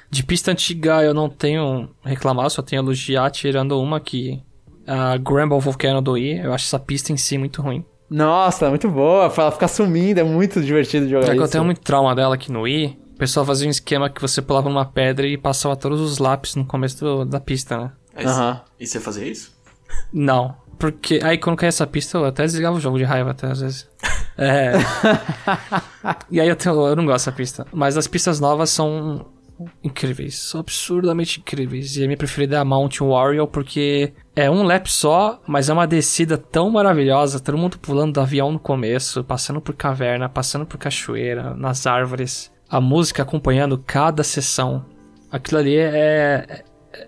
De pista antiga eu não tenho reclamar, só tenho elogiar, tirando uma que. A Gramble Volcano do Wii. Eu acho essa pista em si muito ruim. Nossa, é muito boa. Pra ela ficar sumindo, é muito divertido jogar É que eu isso. tenho muito trauma dela aqui no Wii. O pessoal fazia um esquema que você pulava numa pedra e passava todos os lápis no começo do- da pista, né? Você- E você fazia isso? Não. Porque aí quando caía essa pista eu até desligava o jogo de raiva até às vezes. É. (laughs) e aí eu, tenho- eu não gosto dessa pista. Mas as pistas novas são incríveis. Absurdamente incríveis. E a minha preferida é a Mountain Warrior porque é um lap só, mas é uma descida tão maravilhosa. Todo mundo pulando do avião no começo, passando por caverna, passando por cachoeira, nas árvores. A música acompanhando cada sessão. Aquilo ali é, é,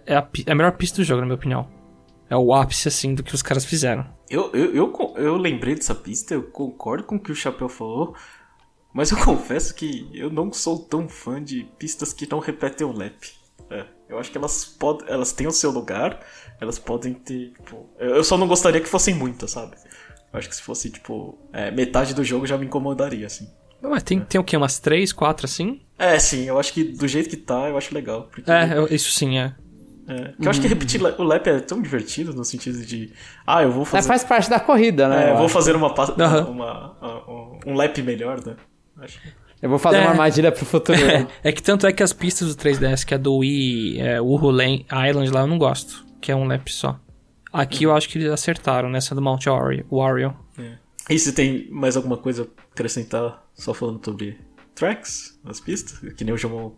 é a, é a melhor pista do jogo, na minha opinião. É o ápice, assim, do que os caras fizeram. Eu, eu, eu, eu lembrei dessa pista, eu concordo com o que o Chapéu falou, mas eu (laughs) confesso que eu não sou tão fã de pistas que não repetem o lap. É, eu acho que elas podem, elas têm o seu lugar, elas podem ter, tipo, eu só não gostaria que fossem muitas, sabe? Eu acho que se fosse, tipo, é, metade do jogo já me incomodaria, assim. Mas tem, tem o quê? Umas três, quatro, assim? É, sim, eu acho que do jeito que tá, eu acho legal. Porque, É, eu- isso sim, é. é, porque eu acho que repetir la- o lap é tão divertido no sentido de, ah, eu vou É, fazer... faz parte da corrida, né? É, eu vou acho. fazer uma, uma- uma- um lap melhor, né? Acho que- Eu vou fazer É. uma armadilha pro futuro. É, é que tanto é que as pistas do 3DS, que é do Wii, é, Uhu Island lá, eu não gosto. Que é um lap só. Aqui eu acho que eles acertaram nessa do Mount Wario. Wario. E se tem mais alguma coisa a acrescentar, só falando sobre tracks, as pistas? Que nem o João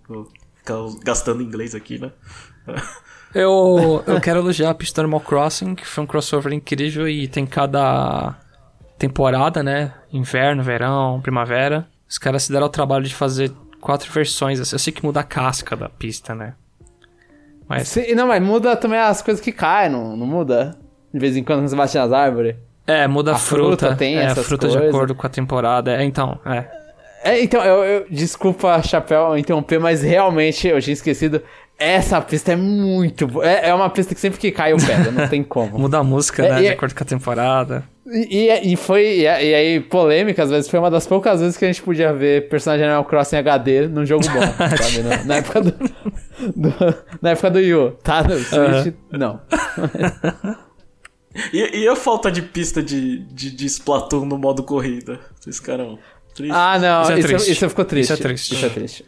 ficar gastando inglês aqui, né? (laughs) Eu, eu quero elogiar a pista Animal Crossing, que foi um crossover incrível e tem cada temporada, né? Inverno, verão, primavera. Os caras se deram ao trabalho de fazer quatro versões. Eu sei que muda a casca da pista, né? Mas Sim, não, mas muda também as coisas que caem, não, não muda? De vez em quando você bate nas árvores. é, muda a, A fruta fruta, tem é, a essas fruta de coisas. acordo com a temporada. É, então, é. É, então, eu, eu- desculpa, Chapéu, interromper, mas realmente eu tinha esquecido. Essa pista é muito boa. É, é uma pista que sempre que cai eu pego, não tem como. (laughs) Muda a música, É, né? de é- acordo com a temporada. E, e, e foi. E, e aí, polêmica, às vezes, foi uma das poucas vezes que a gente podia ver personagem Animal Crossing HD num jogo bom, (laughs) sabe? Na, na época do, do- Na época do Yu, tá? No Switch, não. (laughs) E, e a falta de pista de, de, de Splatoon no modo corrida? Vocês ficaram tristes? Ah, não, Isso é isso, triste. isso ficou triste. Isso é triste. Isso é triste.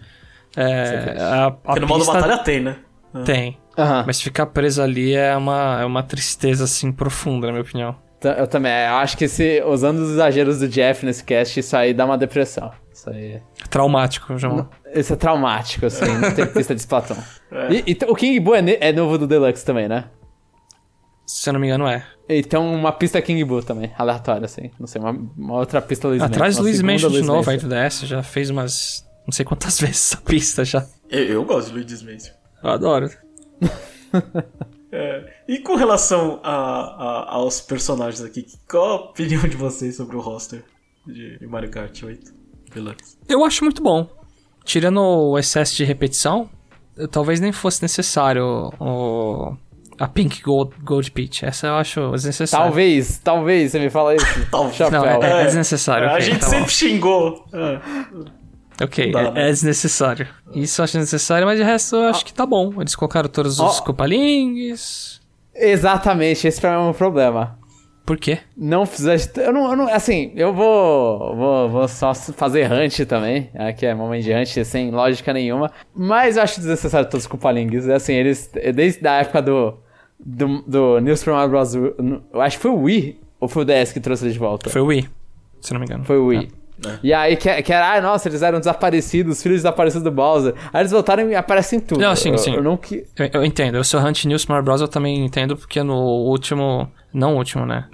É, a, a Porque no modo pista batalha tem, né? tem. Aham. Mas ficar preso ali é uma, é uma tristeza, assim, profunda, na minha opinião. Eu também, eu acho que se, usando os exageros do Jeff nesse cast, isso aí dá uma depressão. Isso aí. Traumático, João. Isso é traumático, assim, não ter pista de Splatoon. (laughs) É. E, e o King Boo é, é novo do Deluxe também, né? Se eu não me engano, é. Então uma pista King Boo também, aleatória, assim. Não sei, uma, uma outra pista Luiz Atrás do Luiz Mansion de Luiz novo, aí do DS, já fez umas. Não sei quantas (laughs) vezes essa pista já. Eu, eu gosto de Luigi's Mansion. Eu adoro. (laughs) É, e com relação a, a- aos personagens aqui, qual a opinião de vocês sobre o roster de, Mario Kart 8 Deluxe? Eu acho muito bom. Tirando o excesso de repetição, eu- talvez nem fosse necessário o, a Pink Gold, Gold Peach. Essa eu acho desnecessária. Talvez, talvez, você me fala isso. (laughs) Talvez. Não, é, é É, desnecessário. a ok, gente tá bom. sempre xingou. É. Ok, dá, é, né? é desnecessário. Isso eu acho desnecessário, mas de resto eu acho que tá bom. Eles colocaram todos os Ó. Copalingues. Exatamente, esse é um problema. Por quê? Não precisa. Eu não, eu não- assim, eu vou, vou. Vou só fazer hunt também. Aqui é momento de hunt sem lógica nenhuma. Mas eu acho desnecessário todos os Cupalingues. Assim, eles. Desde a época do. Do, do New Super Mario Bros. Eu acho que foi o Wii ou foi o DS que trouxe eles de volta? Foi o Wii, se não me engano. Foi o Wii. É. E aí, que, que era, ah, nossa, eles eram desaparecidos, filhos desaparecidos do Bowser. Aí eles voltaram e aparecem em tudo. Não, sim, eu, sim. Eu não que. Eu, eu entendo, eu sou Hunt News Mario Bros. Eu também entendo, porque no último. Não último, né?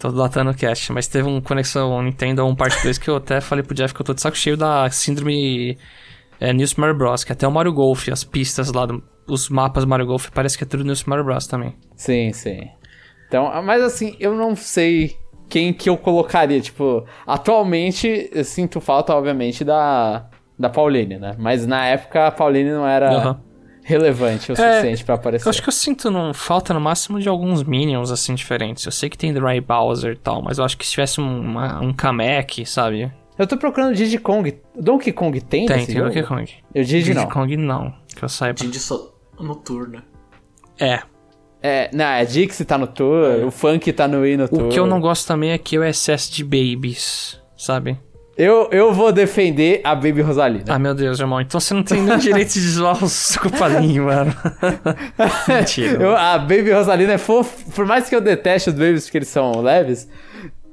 Tô datando o cast, mas teve um Conexão Nintendo 1 Part 2 que eu até falei pro Jeff que eu tô de saco cheio da síndrome é, New Super Mario Bros. Que até o Mario Golf, as pistas lá, do- os mapas do Mario Golf, parece que é tudo New Super Mario Bros. também. Sim, sim. Então, mas assim, eu não sei quem que eu colocaria. Tipo, atualmente eu sinto falta, obviamente, da, da Pauline, né? Mas na época a Pauline não era Aham. relevante o suficiente pra aparecer. Eu acho que eu sinto no, falta no máximo de alguns minions, assim, diferentes. Eu sei que tem Dry Bowser e tal, mas eu acho que se tivesse um, uma- um Kamek, sabe? Eu tô procurando Diddy Kong. Donkey Kong tem Tem, tem jogo? Donkey Kong. Eu Diddy Diddy não. Kong não, que eu saiba. Didi só noturna. É, É, não, é Dixie tá no tour, o Funk tá no Wii no tour. O que eu não gosto também é que o excesso de babies, sabe? Eu, eu vou defender a Baby Rosalina. Ah, meu Deus, irmão. Então você não tem nem direito de zoar os copalinhos, mano. (laughs) Mentira. Eu- a Baby Rosalina é fofa. Por mais que eu deteste os babies porque eles são leves,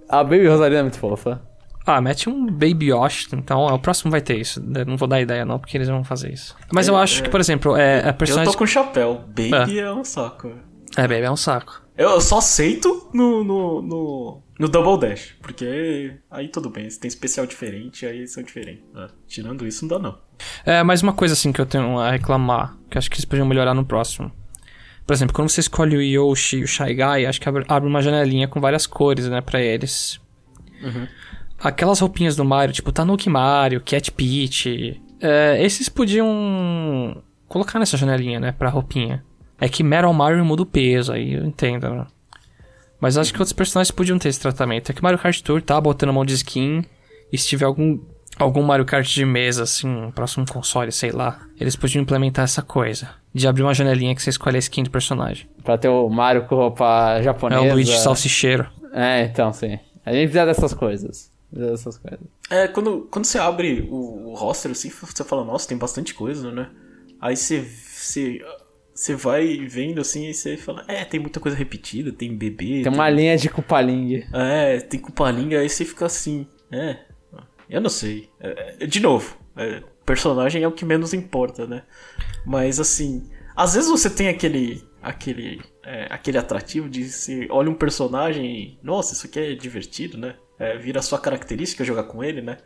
a Baby Rosalina é muito fofa. Ah, mete um Baby Yoshi, então ó, o próximo vai ter isso. Eu não vou dar ideia não, porque eles vão fazer isso. Mas eu acho que, por exemplo, é, a Eu personagem... tô com chapéu. Baby é, um saco. É, Baby é um saco. Eu só aceito no, no, no, no Double Dash. Porque aí tudo bem. Se tem especial diferente, aí são diferentes. É, tirando isso, não dá não. É, mais uma coisa assim que eu tenho a reclamar, que acho que eles podiam melhorar no próximo. Por exemplo, quando você escolhe o Yoshi e o Shy Guy, acho que abre, abre uma janelinha com várias cores, né, pra eles. Aquelas roupinhas do Mario, tipo Tanuki Mario, Cat Peach, é, esses podiam colocar nessa janelinha, né, pra roupinha. É que Metal Mario muda o peso, aí eu entendo, né? Mas acho que outros personagens podiam ter esse tratamento. É que Mario Kart Tour tá botando mão de skin, e se tiver algum, algum Mario Kart de mesa, assim, um próximo console, sei lá, eles podiam implementar essa coisa. De abrir uma janelinha que você escolhe a skin do personagem. Pra ter o Mario com roupa É japonesa. o Luigi Salsicheiro. É, então, sim. A gente precisa dessas coisas. Precisa dessas coisas. É, quando, quando você abre o, o roster assim, você fala, nossa, tem bastante coisa, né? Aí você, você, você vai vendo assim e você fala, é, tem muita coisa repetida, tem bebê. Tem uma linha de Cupaling. É, tem cupalinga, aí você fica assim, é. Eu não sei. É, é, de novo, é, personagem é o que menos importa, né? Mas assim, às vezes você tem aquele. aquele. é, aquele atrativo de se olha um personagem e. Nossa, isso aqui é divertido, né? É, vira a sua característica jogar com ele, né?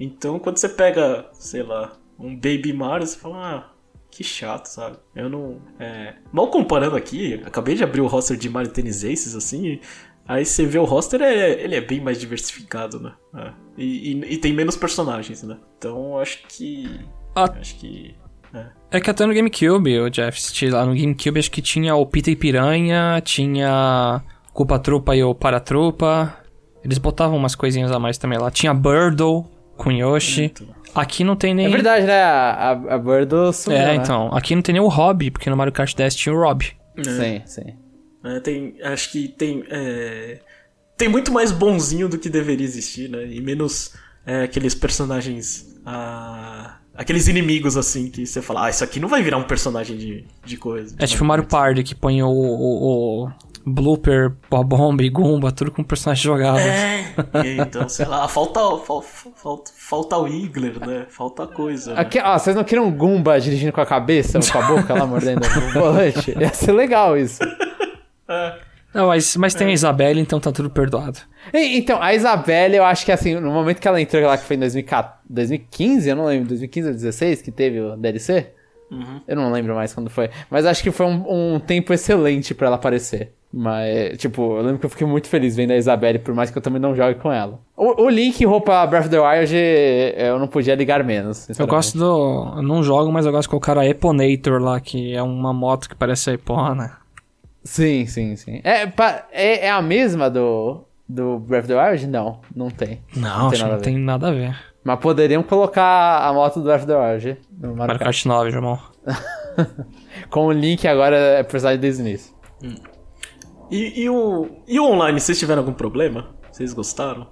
Então quando você pega, sei lá, um Baby Mario, você fala, ah, que chato, sabe? Eu não. É... Mal comparando aqui, acabei de abrir o roster de Mario Tennis Aces, assim, aí você vê o roster, é, ele é bem mais diversificado, né? É. E, e, e, tem menos personagens, né? Então acho que. Ah. Acho que. É. é que até no GameCube, o Jeff, lá no GameCube acho que tinha o Peter e Piranha, tinha Culpa Trupa e o Paratrupa. Eles botavam umas coisinhas a mais também lá. Tinha Birdle com Yoshi. Aqui não tem nem. É verdade, né? A, a Birdle sumiu, É, né? então. Aqui não tem nem o Rob, porque no Mario Kart 10 tinha o Rob. É. Sim, sim. É, tem, acho que tem. É, tem muito mais bonzinho do que deveria existir, né? E menos é, aqueles personagens. Ah, aqueles inimigos assim que você fala, ah, isso aqui não vai virar um personagem de, de coisa. De é tipo o Mario Party que põe o, o, o Blooper, Bomba e Goomba, tudo com personagem jogado. É, então, sei lá, falta, falta, falta o Igler, né? Falta coisa. Né? Aqui, ó, vocês não queriam um Goomba dirigindo com a cabeça, com a boca lá mordendo o (laughs) volante? Ia ser legal isso. É. Não, mas, mas tem a Isabelle, então tá tudo perdoado. E, então, a Isabelle, eu acho que assim, no momento que ela entrou lá, que foi em 2015, eu não lembro, 2015 ou 2016, que teve o DLC. Uhum. Eu não lembro mais quando foi. Mas acho que foi um, um tempo excelente para ela aparecer. Mas, tipo, eu lembro que eu fiquei muito feliz vendo a Isabelle, por mais que eu também não jogue com ela. O, o Link roupa Breath of the Wild, eu não podia ligar menos. Eu gosto do. Eu não jogo, mas eu gosto de colocar a Eponator lá, que é uma moto que parece a Epona. Sim, sim, sim. É, é, é a mesma do, do Breath of the Wild? Não, não tem. Não, não, tem, nada, não tem nada a ver. Mas poderiam colocar a moto do the Wild no Mario Kart 9, irmão. com o Link agora é personagem desde o início. Hum. E, e, o, e o online, vocês tiveram algum problema? Vocês gostaram?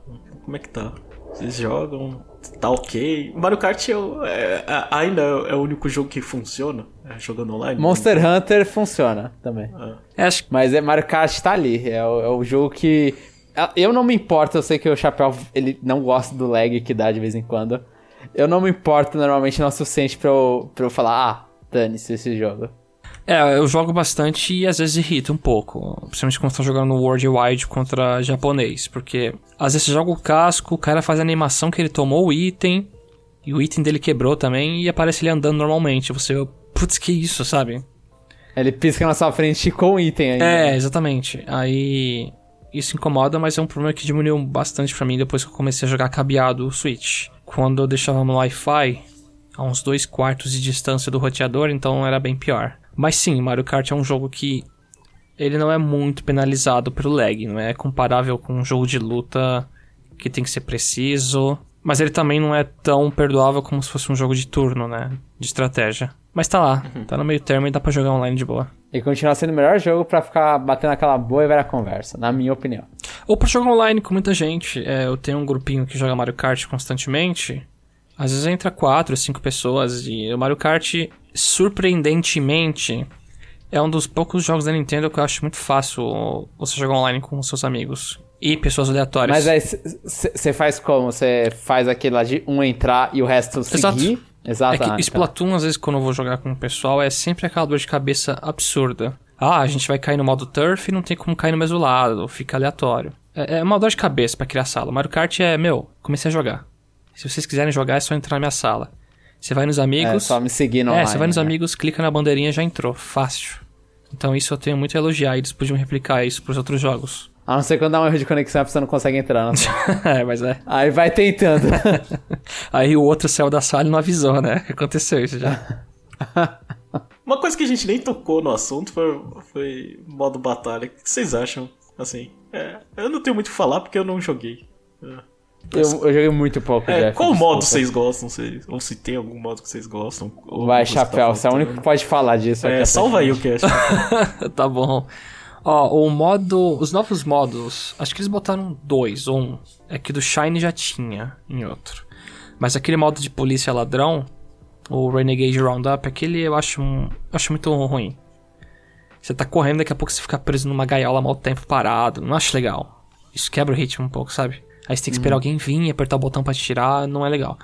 Como é que tá? Vocês jogam? Tá ok? Mario Kart é, é, é, ainda é o único jogo que funciona é, jogando online? Monster? Hunter funciona também. É. Mas é, Mario Kart tá ali. É o, é o jogo que. Eu não me importo, eu sei que o Chapéu ele não gosta do lag que dá de vez em quando. Eu não me importo normalmente não é o suficiente pra eu, pra eu falar, ah, dane-se esse jogo. É, eu jogo bastante e às vezes irrita um pouco. Principalmente quando tô jogando no World Wide contra japonês. Porque às vezes você joga o casco, o cara faz a animação que ele tomou o item. E o item dele quebrou também e aparece ele andando normalmente. Você, putz, que isso, sabe? Ele pisca na sua frente com o item aí. É, exatamente. Aí. Isso incomoda, mas é um problema que diminuiu bastante para mim depois que eu comecei a jogar cabeado o Switch. Quando eu deixava no Wi-Fi, a uns dois quartos de distância do roteador, então era bem pior. Mas sim, Mario Kart é um jogo que ele não é muito penalizado pelo lag, não é comparável com um jogo de luta que tem que ser preciso, mas ele também não é tão perdoável como se fosse um jogo de turno, né, de estratégia. Mas tá lá, uhum. tá no meio termo e dá pra jogar online de boa. E continua sendo o melhor jogo para ficar batendo aquela boa e velha conversa, na minha opinião. Ou pra jogar online com muita gente. É, eu tenho um grupinho que joga Mario Kart constantemente. Às vezes entra quatro, cinco pessoas e o Mario Kart surpreendentemente, é um dos poucos jogos da Nintendo que eu acho muito fácil você jogar online com seus amigos. E pessoas aleatórias. Mas aí você faz como? Você faz aquele lá de um entrar e o resto seguir? Exato. É que Splatoon, às vezes, quando eu vou jogar com o pessoal, é sempre aquela dor de cabeça absurda. Ah, a gente vai cair no modo turf e não tem como cair no mesmo lado, fica aleatório. É, é uma dor de cabeça para criar sala. Mario Kart é, meu, comecei a jogar. Se vocês quiserem jogar, é só entrar na minha sala. Você vai nos amigos. É só me seguir no É, você vai nos né? amigos, clica na bandeirinha já entrou. Fácil. Então isso eu tenho muito a elogiar. Eles podiam replicar isso pros outros jogos. A não ser quando dá um erro de conexão a pessoa não consegue entrar. Não. (laughs) é, mas é. Aí vai tentando. (laughs) Aí o outro saiu da sala não avisou, né? Aconteceu isso já. (laughs) Uma coisa que a gente nem tocou no assunto foi, foi modo batalha. O que vocês acham? Assim, é, eu não tenho muito o que falar porque eu não joguei. É. Eu, eu, joguei muito pouco, é, Jeff, Qual modo vocês gostam? Se, ou se tem algum modo que vocês gostam? Vai, Chapéu, tá você é o único que pode falar disso. É, salva aí o cast. tá bom. Ó, o modo. Os novos modos. Acho que eles botaram dois ou um. É que do Shine já tinha em outro. Mas aquele modo de polícia ladrão, o Renegade Roundup, aquele eu acho, um, acho muito ruim. Você tá correndo, daqui a pouco você fica preso numa gaiola mal tempo parado. Não acho legal. Isso quebra o ritmo um pouco, sabe? Aí você tem que esperar uhum. alguém vir e apertar o botão para tirar, não é legal.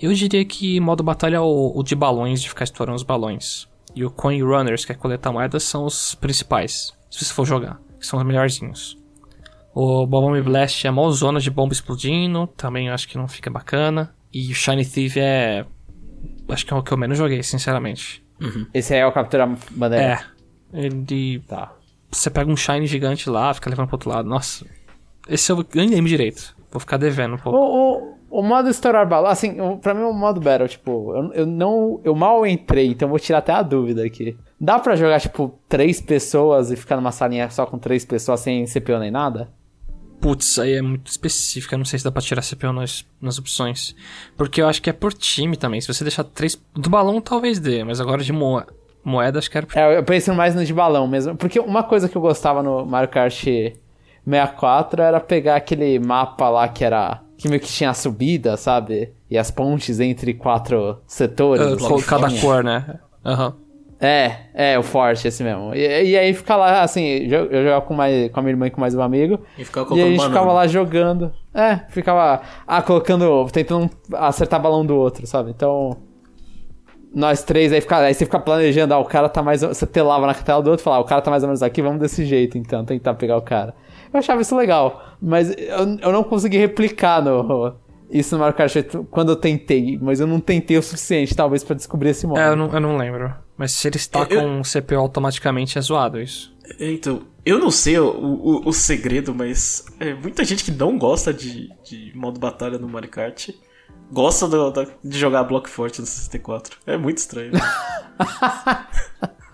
Eu diria que modo batalha é o, o, de balões, de ficar estourando os balões. E o Coin Runners, que é coletar moedas, são os principais, se você for jogar, que são os melhorzinhos. O Bomb Blast é a maior zona de bomba explodindo, também acho que não fica bacana. E o Shiny Thief é. Acho que é o que eu menos joguei, sinceramente. Esse aí é o Captura Bandeira? É. Ele. Tá. Você pega um Shine gigante lá, fica levando pro outro lado. Nossa. Esse eu nem lembro direito. Vou ficar devendo um pouco. O, o, o modo estourar balão, assim, pra mim o modo Battle, tipo, eu, eu não. Eu mal entrei, então vou tirar até a dúvida aqui. Dá pra jogar, tipo, três pessoas e ficar numa salinha só com três pessoas sem CPU nem nada? Putz, aí é muito específico. Eu não sei se dá pra tirar CPU nas, nas opções. Porque eu acho que é por time também. Se você deixar três. Do balão talvez dê, mas agora de mo... moeda acho que era. É, eu pensei mais no de balão mesmo. Porque uma coisa que eu gostava no Mario Kart 64 era pegar aquele mapa lá que era. que meio que tinha a subida, sabe? E as pontes entre quatro setores. Co- cada cor, né? Aham. É, é, o forte, esse mesmo. E, e aí fica lá, assim, eu jogava com, mais, com a minha irmã e com mais um amigo. E ficava E a gente banana. ficava lá jogando. É, ficava. Ah, colocando. Tentando acertar balão do outro, sabe? Então. Nós três, aí, fica, aí você fica planejando, ah, o cara tá mais. Você telava na tela do outro e falava, ah, o cara tá mais ou menos aqui, vamos desse jeito, então, tentar pegar o cara. Eu achava isso legal, mas eu, eu não consegui replicar no, isso no Mario Kart 8 quando eu tentei, mas eu não tentei o suficiente, talvez, pra descobrir esse modo. É, eu não, eu não lembro. Mas se eles tacam o CPU automaticamente é zoado isso. Então, eu não sei o, o, o segredo, mas é, muita gente que não gosta de, de modo batalha no Mario Kart gosta do- da- de jogar Block Forte no 64. É muito estranho. (laughs)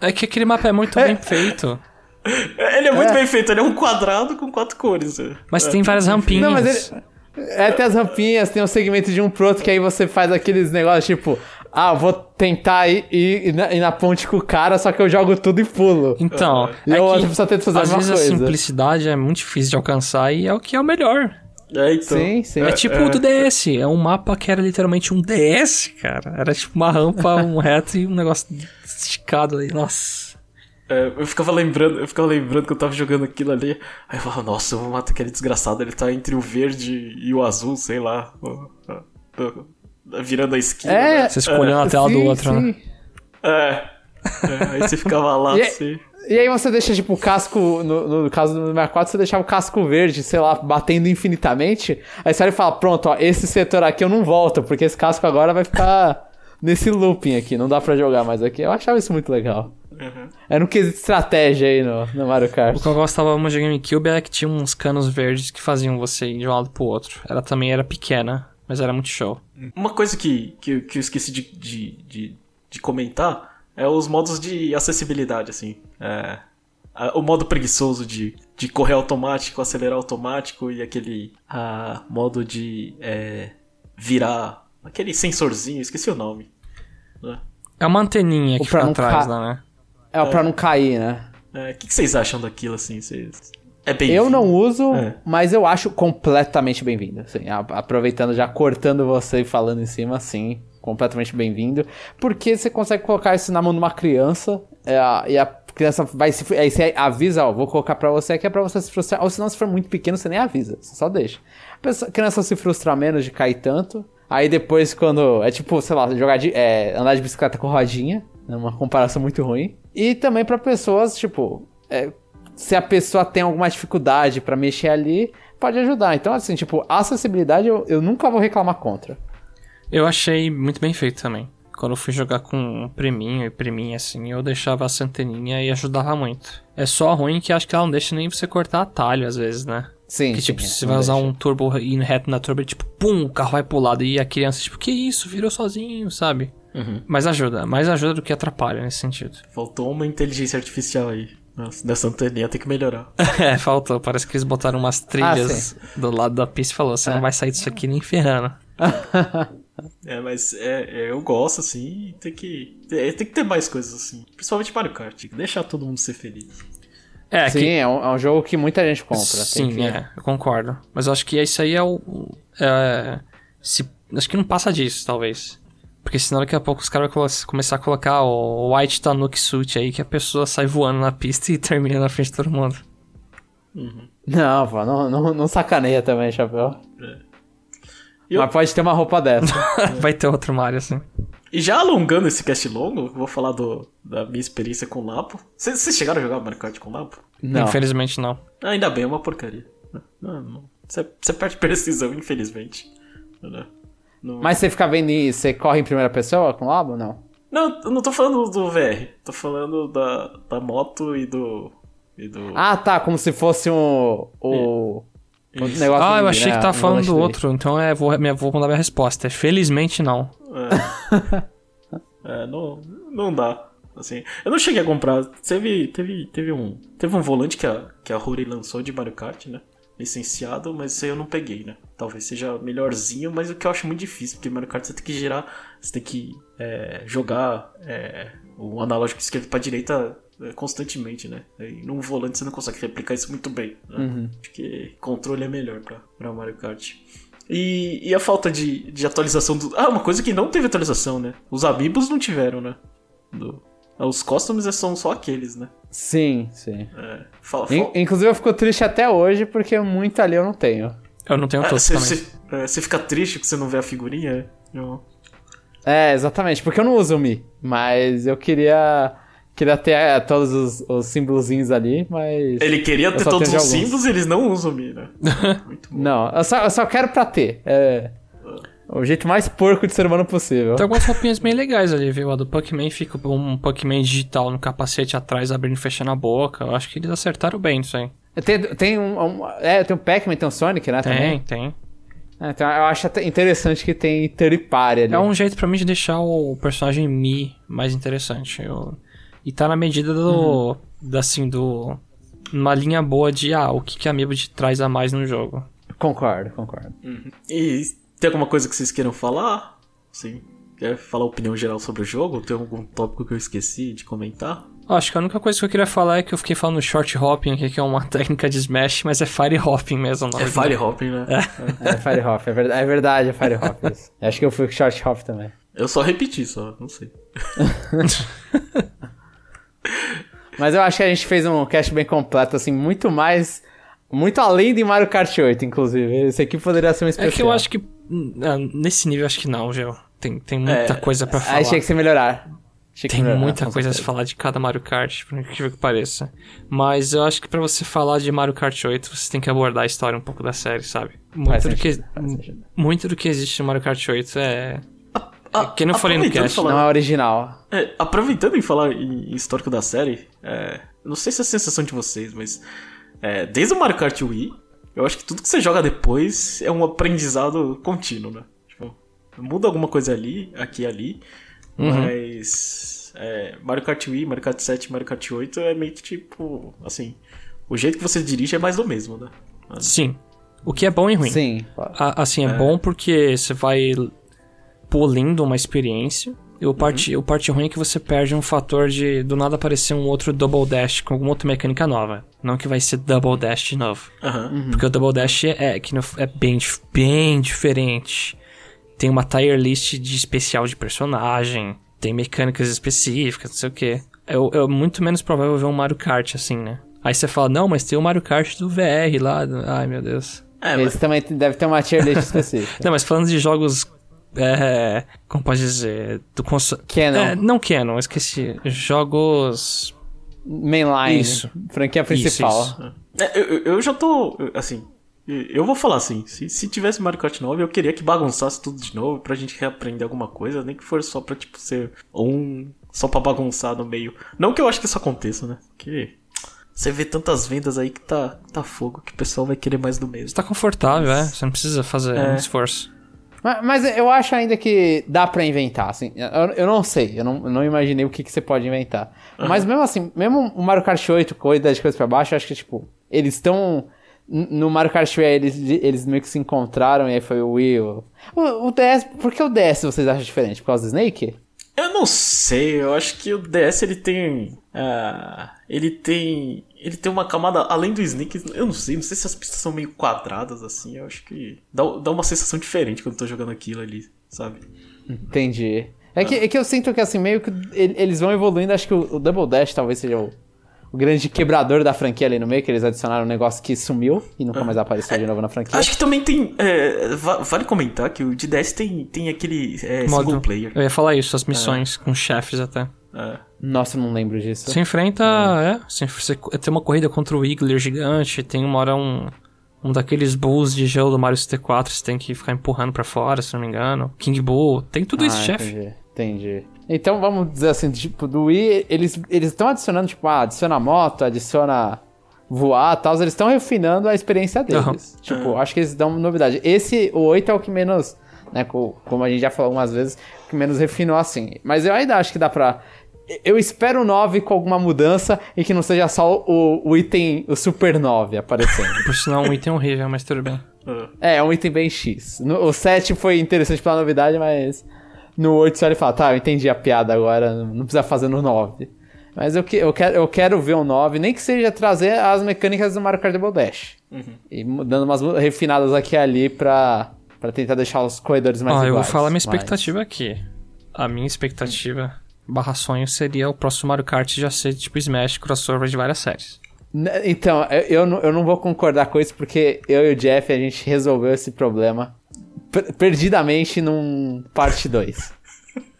É que aquele mapa é muito bem feito. É, ele é muito bem feito, ele é um quadrado com quatro cores. é. Mas É. tem várias rampinhas. Não, mas ele. É, tem as rampinhas, tem um segmento de um pro outro que aí você faz aqueles negócios tipo, ah, eu vou tentar ir, ir, ir na, ir na ponte com o cara, só que eu jogo tudo e pulo. Então, E é a outra que pessoa tenta fazer a às vezes a coisa. simplicidade é muito difícil de alcançar e é o que é o melhor. É, então. Sim, sim. É, tipo o do DS, é um mapa que era literalmente um DS, cara. Era tipo uma rampa, um (laughs) reto e um negócio esticado ali. Nossa. É, eu ficava lembrando, eu ficava lembrando que eu tava jogando aquilo ali. Aí eu falava, nossa, eu vou matar aquele desgraçado, ele tá entre o verde e o azul, sei lá. Virando a esquina. É, né? Você escolheu na tela do Sim, outro, né? sim. É. É, Aí você ficava lá E- assim. E aí você deixa, tipo, o casco, no, no caso do 64, você deixava o casco verde, sei lá, batendo infinitamente. Aí você olha e fala, pronto, ó, esse setor aqui eu não volto, porque esse casco agora vai ficar (laughs) nesse looping aqui, não dá pra jogar mais aqui. Eu achava isso muito legal. Uhum. Era um quesito de estratégia aí no, no Mario Kart. O que eu gostava muito de GameCube é que tinha uns canos verdes que faziam você ir de um lado pro outro. Ela também era pequena, mas era muito show. Uma coisa que, que, que eu esqueci de, de, de, de comentar é os modos de acessibilidade, assim. É, a- o modo preguiçoso de, de correr automático, acelerar automático e aquele ah, modo de é, virar. aquele sensorzinho, esqueci o nome. né? É uma anteninha O que pra fica atrás ca- lá, né? É pra não cair, né? É, O que, que vocês acham daquilo, assim? Vocês... É bem Eu não uso, É. mas eu acho completamente bem-vindo. Assim, aproveitando, já cortando você e falando em cima, sim, completamente bem-vindo. Porque você consegue colocar isso na mão de uma criança é, e a criança vai se. Aí você avisa, ó, vou colocar pra você aqui é pra você se frustrar. Ou se não, se for muito pequeno, você nem avisa, você só deixa. A, pessoa- a criança se frustra menos de cair tanto. Aí depois, quando. É tipo, sei lá, jogar de, é, andar de bicicleta com rodinha. É uma comparação muito ruim. E também pra pessoas, tipo. é, se a pessoa tem alguma dificuldade pra mexer ali, pode ajudar. Então, assim, tipo, a acessibilidade eu, eu nunca vou reclamar contra. Eu achei muito bem feito também. Quando eu fui jogar com um priminho e priminha assim, eu deixava essa anteninha e ajudava muito. É só ruim que acho que ela não deixa nem você cortar atalho às vezes, né? Sim. Que tipo, sim, se é, você não vai usar deixa. um turbo indo reto na turbo, tipo, pum, o carro vai pro lado e a criança, tipo, que isso, virou sozinho, sabe? Uhum. Mas ajuda, mais ajuda do que atrapalha nesse sentido. Faltou uma inteligência artificial aí. Nossa, nessa anteninha tem que melhorar. (laughs) é, faltou. Parece que eles botaram umas trilhas do lado da pista e falou: você não vai sair disso aqui nem ferrando. É, mas é, é, eu gosto, assim, e tem que. é, tem que ter mais coisas assim. Principalmente Mario Kart. Deixar todo mundo ser feliz. É, Sim, que é um, é um jogo que muita gente compra. Sim, tem que- é, eu concordo. Mas eu acho que isso aí é o. É, se, acho que não passa disso, talvez. Porque senão daqui a pouco os caras vão começar a colocar o White Tanuki Suit aí, que a pessoa sai voando na pista e (laughs) termina na frente de todo mundo. Não, pô, não, não, não sacaneia também, Chapéu. E eu- Mas pode ter uma roupa dessa. (laughs) Vai ter outro Mario assim. E já alongando esse cast longo, eu vou falar do, da minha experiência com o Lapo. Vocês chegaram a jogar Mario Kart com o Lapo? Não. Infelizmente não. Ah, ainda bem, é uma porcaria. Não, não. Você, perde (laughs) precisão, infelizmente. Né? Não- Mas você fica vendo e você corre em primeira pessoa com o Labo? Não. Não, eu não tô falando do VR. Tô falando da, da moto e do. E do... Ah, tá, como se fosse um. O. o Isso. negócio Ah, eu achei né, que tava um falando do volante outro, então é, vou, minha, vou mudar minha resposta. Felizmente não. (laughs) É, não, não dá. Assim, eu não cheguei a comprar. Teve, teve, teve um, teve um volante que a, que a Rory lançou de Mario Kart, né? Licenciado, mas isso aí eu não peguei, né? Talvez seja melhorzinho, mas o que eu acho muito difícil, porque Mario Kart você tem que girar, você tem que é, jogar é, o analógico esquerdo pra direita é, constantemente, né? E num volante você não consegue replicar isso muito bem. Né? Acho que controle é melhor pra, pra Mario Kart. E, e a falta de, de atualização do. Ah, uma coisa que não teve atualização, né? Os amiibos não tiveram, né? Do- Os customs são só aqueles, né? Sim, sim. É. Fala, In- fala... inclusive eu fico triste até hoje porque muito ali eu não tenho. Eu não tenho Ah, todos Você também. você- é, fica triste que você não vê a figurinha? Não. É, exatamente, porque eu não uso o Mi, mas eu queria queria ter é, todos os, os símbolozinhos ali, mas Ele queria Eu ter todos os alguns. símbolos e eles não usam Mi, né? (laughs) Muito bom. não, eu só, eu só quero pra ter. É o jeito mais porco de ser humano possível. Tem algumas roupinhas bem legais ali, viu? A do Pac-Man fica um Pac-Man digital no capacete atrás, abrindo e fechando a boca. Eu acho que eles acertaram bem isso aí. Tem, tem um, um- é, tem o Pac-Man, tem o Sonic, né, Tem, também? tem. É, então eu acho até interessante que tem third party ali. É um jeito pra mim de deixar o personagem Mi mais interessante. Eu... E tá na medida do. da, assim, do. Uma linha boa de, ah, o que, que a Amiibo te traz a mais no jogo. Concordo, concordo. E tem alguma coisa que vocês queiram falar? Sim. Quer falar opinião geral sobre o jogo? Tem algum tópico que eu esqueci de comentar? Acho que a única coisa que eu queria falar é que eu fiquei falando short hopping aqui, que é uma (laughs) técnica de Smash, mas é fire hopping mesmo. o É nome. Fire Hopping, né? É Fire Hop, é verdade, é verdade, é Fire Hop. isso. Acho que eu fui com Short Hop também. Eu só repeti, só, não sei. (laughs) Mas eu acho que a gente fez um cast bem completo, assim, muito mais. Muito além de Mario Kart 8, inclusive. Esse aqui poderia ser um especial. É que eu acho que. Ah, Nesse nível, acho que não, Gel. Tem, tem muita É, coisa pra falar. Tinha que se melhorar. Que Tem melhorar, muita coisa a se certeza. falar de cada Mario Kart, por incrível que pareça. Mas eu acho que pra você falar de Mario Kart 8, você tem que abordar a história um pouco da série, sabe? Muito, Faz do que, sentido, sentido. muito do que existe no Mario Kart 8 é. Ah, que eu falei no aproveitando cast. falar- Não é original. É, aproveitando em falar em histórico da série, é, não sei se é a sensação de vocês, mas é, desde o Mario Kart Wii, eu acho que tudo que você joga depois é um aprendizado contínuo, né? Tipo, muda alguma coisa ali, aqui e ali, mas é, Mario Kart Wii, Mario Kart 7, Mario Kart 8 é meio que tipo, assim, o jeito que você dirige é mais do mesmo, né? Sim. O que é bom e ruim. Sim. A- assim, é, bom porque você vai polindo uma experiência. E o parte, o parte ruim é que você perde um fator de do nada aparecer um outro Double Dash com alguma outra mecânica nova. Não que vai ser Double Dash de novo. Aham. Porque o Double Dash é, que é bem, bem diferente. Tem uma tier list de especial de personagem. Tem mecânicas específicas, não sei o que. É, é muito menos provável ver um Mario Kart assim, né? Aí você fala, não, mas tem o Mario Kart do VR lá. Ai, meu Deus. É, mas Esse também deve ter uma tier list (laughs) específica. Não, mas falando de jogos. É, como pode dizer? Do console. Canon. É, não Canon, esqueci. Jogos. Mainline. Isso. Franquia principal. isso. É, eu, eu- já tô. Assim. Eu vou falar assim: se, se tivesse Mario Kart 9, eu queria que bagunçasse tudo de novo pra gente reaprender alguma coisa, nem que for só pra, tipo, ser um. Só pra bagunçar no meio. Não que eu acho que isso aconteça, né? Porque você vê tantas vendas aí que tá, tá fogo, que o pessoal vai querer mais do mesmo. Você tá confortável, é? Você não precisa fazer É. um esforço. Mas, mas eu acho ainda que dá pra inventar, assim. Eu, eu não sei, eu não, eu não imaginei o que, que você pode inventar. Mas mesmo assim, mesmo o Mario Kart 8 com de coisa pra baixo, eu acho que, tipo, eles estão. No Mario Kart Wii, eles, eles meio que se encontraram e aí foi o Wii. O, o, DS, por que o DS vocês acham diferente? Por causa do Snake? Eu não sei, eu acho que o DS ele tem. ah, ele tem. Ele tem uma camada além do Snake. Eu não sei, não sei se as pistas são meio quadradas assim. Eu acho que dá, dá uma sensação diferente quando eu tô jogando aquilo ali, sabe? Entendi. É que, é que eu sinto que, assim, meio que ele- eles vão evoluindo. Acho que o, o Double Dash talvez seja o, o grande quebrador da franquia ali no meio, que eles adicionaram um negócio que sumiu e nunca mais apareceu de novo na franquia. Acho que também tem. é, va- vale comentar que o de tem, tem aquele é, single player. Eu ia falar isso, as missões com chefes até. É. Nossa, não lembro disso. Você enfrenta. É, você, você tem uma corrida contra o Wiggler gigante, tem uma hora um. Um daqueles bulls de gelo do Mario 64, você tem que ficar empurrando pra fora, se não me engano. King Bull, tem tudo isso, Ah, chefe. entendi. Entendi. Então vamos dizer assim, tipo, do Wii, eles eles estão adicionando, tipo, ah, adiciona moto, adiciona voar e tal, eles estão refinando a experiência deles. Uhum. Tipo, acho que eles dão novidade. Esse, o 8 é o que menos, né, co- como a gente já falou algumas vezes, que menos refinou assim. Mas eu ainda acho que dá pra... Eu espero o 9 com alguma mudança e que não seja só o, o item, o Super 9 aparecendo. Por sinal, um item horrível, mas tudo bem. Ah, É, é um item bem X. No- o 7 foi interessante pela novidade, mas no 8 só ele fala, tá, eu entendi a piada agora, não precisa fazer no 9. Mas eu, que- eu, quero, eu quero ver o 9, nem que seja trazer as mecânicas do Mario Kart Double Dash. E mu- dando umas refinadas aqui e ali pra, pra tentar deixar os corredores mais Ó, eu vou iguais. falar minha Mas- expectativa aqui. A minha expectativa barra sonho seria o próximo Mario Kart já ser tipo Smash crossover de várias séries. N- Então, eu, eu, não, eu não vou concordar com isso porque eu e o Jeff, a gente resolveu esse problema per- perdidamente num parte 2.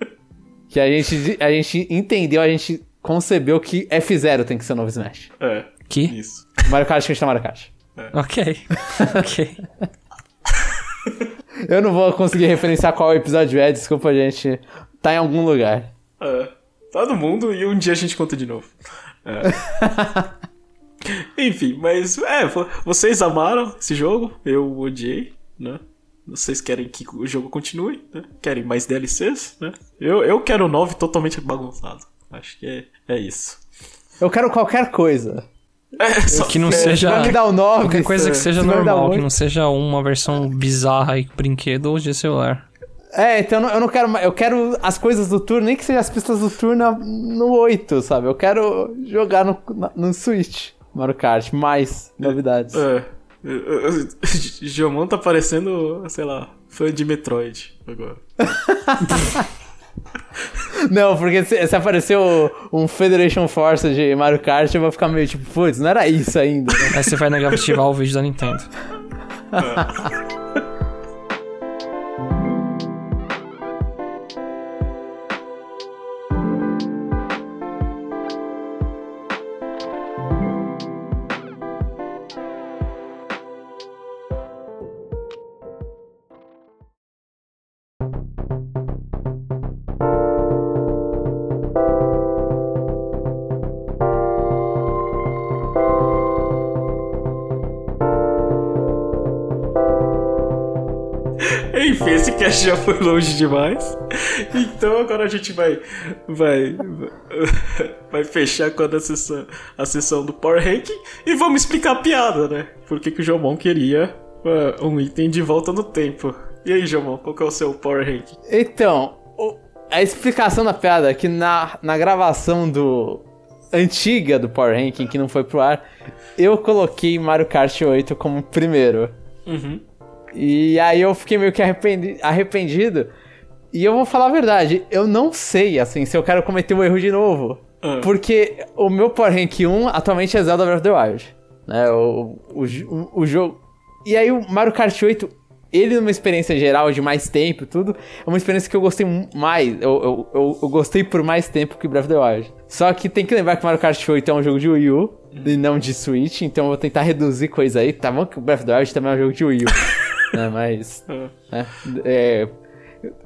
(laughs) que a gente, a gente entendeu, a gente concebeu que F0 tem que ser o novo Smash. é, Que? isso. Mario Kart que a gente tá Mario Kart. Ok. (laughs) ok. Eu não vou conseguir referenciar qual episódio é, desculpa, gente. Tá em algum lugar. É, tá no mundo e um dia a gente conta de novo. É. (laughs) Enfim, mas é, vo- vocês amaram esse jogo, eu odiei, né? Vocês querem que o jogo continue, né? Querem mais DLCs, né? Eu, eu quero o 9 totalmente bagunçado. Acho que é, é isso. Eu quero qualquer coisa. É, só Que não é, seja. Vai me dar o 9. Qualquer coisa que seja se vai me dar normal, que não seja uma versão bizarra e brinquedo ou de celular. É, então eu não, quero mais. Eu quero as coisas do turno, nem que seja as pistas do turno na- no 8, sabe? Eu quero jogar no, no Switch. Mario Kart, mais novidades. É. (laughs) Giomon tá parecendo, sei lá, fã de Metroid agora. (laughs) Não, porque se, se apareceu um Federation Force de Mario Kart, eu vou ficar meio tipo, putz, não era isso ainda. né? Aí você vai negativar o vídeo da Nintendo. (laughs) Enfim, esse cast já foi longe demais. Então agora a gente vai. Vai. (laughs) Vai fechar com a sessão, a sessão do Power Ranking e vamos explicar a piada, né? Por que, que o Jomon queria uh, um item de volta no tempo. E aí, Jomon, qual que é o seu Power Ranking? Então, o- a explicação da piada é que na, na gravação do antiga do Power Ranking, que não foi pro ar, eu coloquei Mario Kart 8 como primeiro. Uhum. E aí eu fiquei meio que arrependi- arrependido. E eu vou falar a verdade, eu não sei, assim, se eu quero cometer o erro de novo. Ah. Porque o meu Power Rank 1 atualmente é Zelda Breath of the Wild. Né, o, o, jo- o jogo... E aí o Mario Kart 8, ele numa experiência geral de mais tempo e tudo, é uma experiência que eu gostei mais. Eu, eu, eu, eu gostei por mais tempo que Breath of the Wild. Só que tem que lembrar que Mario Kart 8 é um jogo de Wii U e não de Switch, então eu vou tentar reduzir coisa aí. Tá bom que o Breath of the Wild também é um jogo de Wii U. (laughs) né, mas... Ah. né, é,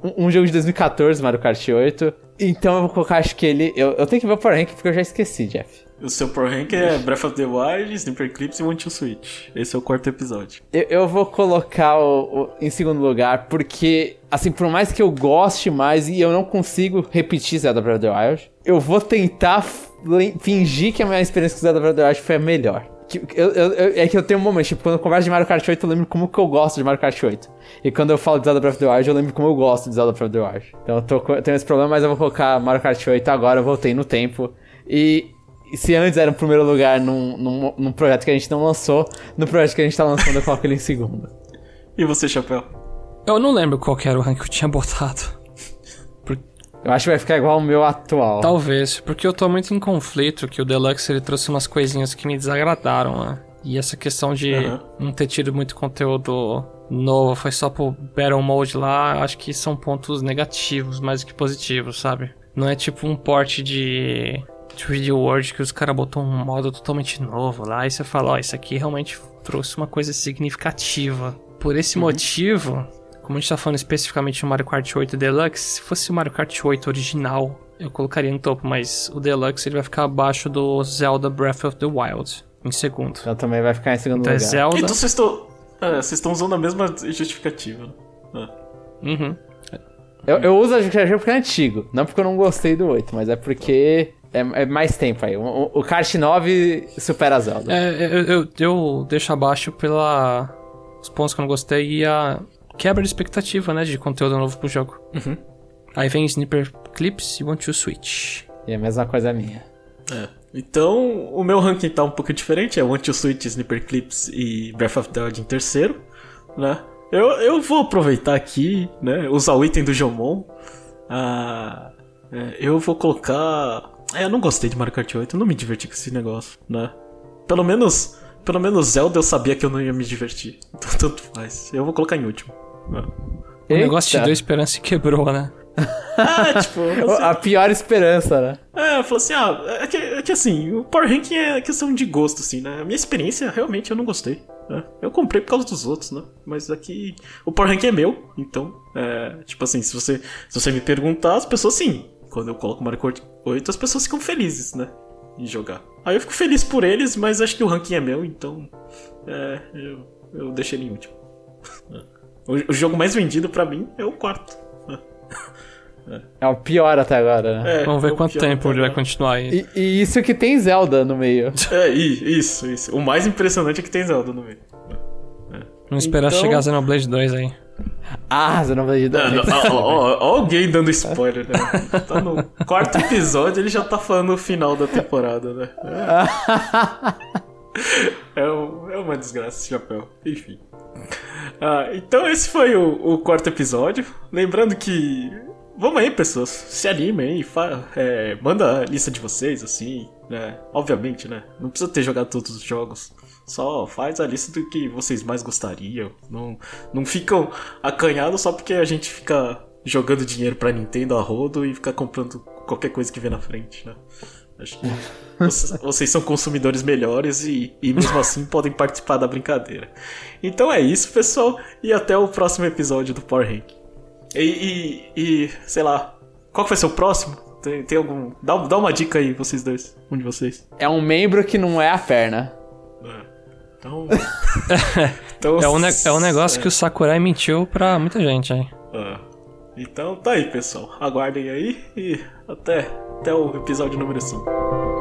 um um jogo de 2014, Mario Kart 8. Então eu vou colocar, acho que ele. Eu, eu tenho que ver o Power Rank porque eu já esqueci, Jeff. O seu Power Rank é Breath of the Wild, Sniper Clips e One Switch. Esse é o quarto episódio. Eu, eu vou colocar o, o- em segundo lugar porque, assim, por mais que eu goste mais e eu não consigo repetir Zelda Breath of the Wild, eu vou tentar fingir que a minha experiência com Zelda Breath of the Wild foi a melhor. Eu- eu- eu- é que eu tenho um momento, tipo, quando eu converso de Mario Kart 8, eu lembro como que eu gosto de Mario Kart 8. E quando eu falo de Zelda Breath of the Wild, eu lembro como eu gosto de Zelda Breath of the Wild. Então eu, tô, eu tenho esse problema, mas eu vou colocar Mario Kart 8 agora, eu voltei no tempo. E se antes era em primeiro lugar num, num, num projeto que a gente não lançou, no projeto que a gente tá lançando eu coloco ele em segundo. E você, Chapéu? Eu não lembro qual que era o rank que eu tinha botado. Eu acho que vai ficar igual o meu atual. Talvez, porque eu tô muito em conflito que o Deluxe ele trouxe umas coisinhas que me desagradaram, né? E essa questão de Aham. não ter tido muito conteúdo novo, foi só pro Battle Mode lá, eu acho que são pontos negativos mais do que positivos, sabe? Não é tipo um port de 3D World que os caras botou um modo totalmente novo lá e você fala, ó, isso aqui realmente trouxe uma coisa significativa. Por esse motivo, como a gente tá falando especificamente do Mario Kart 8 Deluxe, se fosse o Mario Kart 8 original, eu colocaria no topo, mas o Deluxe ele vai ficar abaixo do Zelda Breath of the Wild, em segundo. Então também vai ficar em segundo Então é lugar. Zelda. Então vocês estão. É, vocês estão usando a mesma justificativa. né? Uhum. Eu, eu uso a justificativa porque é antigo. Não porque eu não gostei do 8, mas é porque é, é mais tempo aí. O, o, Kart 9 supera a Zelda. É, eu, eu, eu deixo abaixo pela os pontos que eu não gostei e a quebra de expectativa, né, de conteúdo novo pro jogo. Uhum. Aí vem Sniper Clips e Want to Switch. E a mesma coisa minha. É. Então, o meu ranking tá um pouco diferente. É One to Switch, Sniper Clips e Breath of the Wild em terceiro, né? Eu, eu vou aproveitar aqui, né? Usar o item do Jomon. Ah, é, eu vou colocar... É, eu não gostei de Mario Kart 8. Eu não me diverti com esse negócio, né? Pelo menos... Pelo menos Zelda eu sabia que eu não ia me divertir. (laughs) Então, tanto faz. Eu vou colocar em último. né? O negócio te deu esperança e quebrou, né? (laughs) Ah, tipo... assim, (laughs) A pior esperança, né? É, eu falei assim, ah, é que, é que assim, o Power Ranking é questão de gosto, assim, né? A minha experiência, realmente, eu não gostei. né? Eu comprei por causa dos outros, né? Mas aqui, o Power Ranking é meu, então, é, tipo assim, se você, se você me perguntar, as pessoas, sim, quando eu coloco Mario Kart 8, as pessoas ficam felizes, né? Em jogar. Aí eu fico feliz por eles, mas acho que o ranking é meu, então, é, eu, eu deixei ele em último. O, o jogo mais vendido pra mim é o quarto. É o pior até agora, né? É, Vamos é ver o quanto tempo ele vai continuar aí. E, e isso que tem Zelda no meio. (laughs) É, i- isso, isso. O mais impressionante é que tem Zelda no meio. Vamos esperar Então- chegar a Xenoblade 2 aí. Ah, você não vai Não, não, ó, ó, ó alguém dando (laughs) spoiler, né? Tá no quarto episódio, ele já tá falando o final da temporada, né? É, (laughs) é um- é uma desgraça esse chapéu. Enfim. Ah, então esse foi o, o quarto episódio. Lembrando que. Vamos aí, pessoas. Se animem aí. fa- é, manda a lista de vocês, assim, né? Obviamente, né? Não precisa ter jogado todos os jogos. Só faz a lista do que vocês mais gostariam. Não, não ficam acanhados só porque a gente fica jogando dinheiro pra Nintendo a rodo e fica comprando qualquer coisa que vê na frente, né? Acho que (laughs) vocês, vocês são consumidores melhores e, e mesmo assim podem participar da brincadeira. Então é isso, pessoal, e até o próximo episódio do Power Rank. E, e, e, sei lá, qual que vai ser o próximo? Tem, tem algum. Dá, dá uma dica aí, vocês dois. Um de vocês. É um membro que não é a perna. É. Então. (laughs) então É um, é um negócio que o Sakurai mentiu pra muita gente aí. Ah. Então tá aí, pessoal. Aguardem aí e até, até o episódio número 5.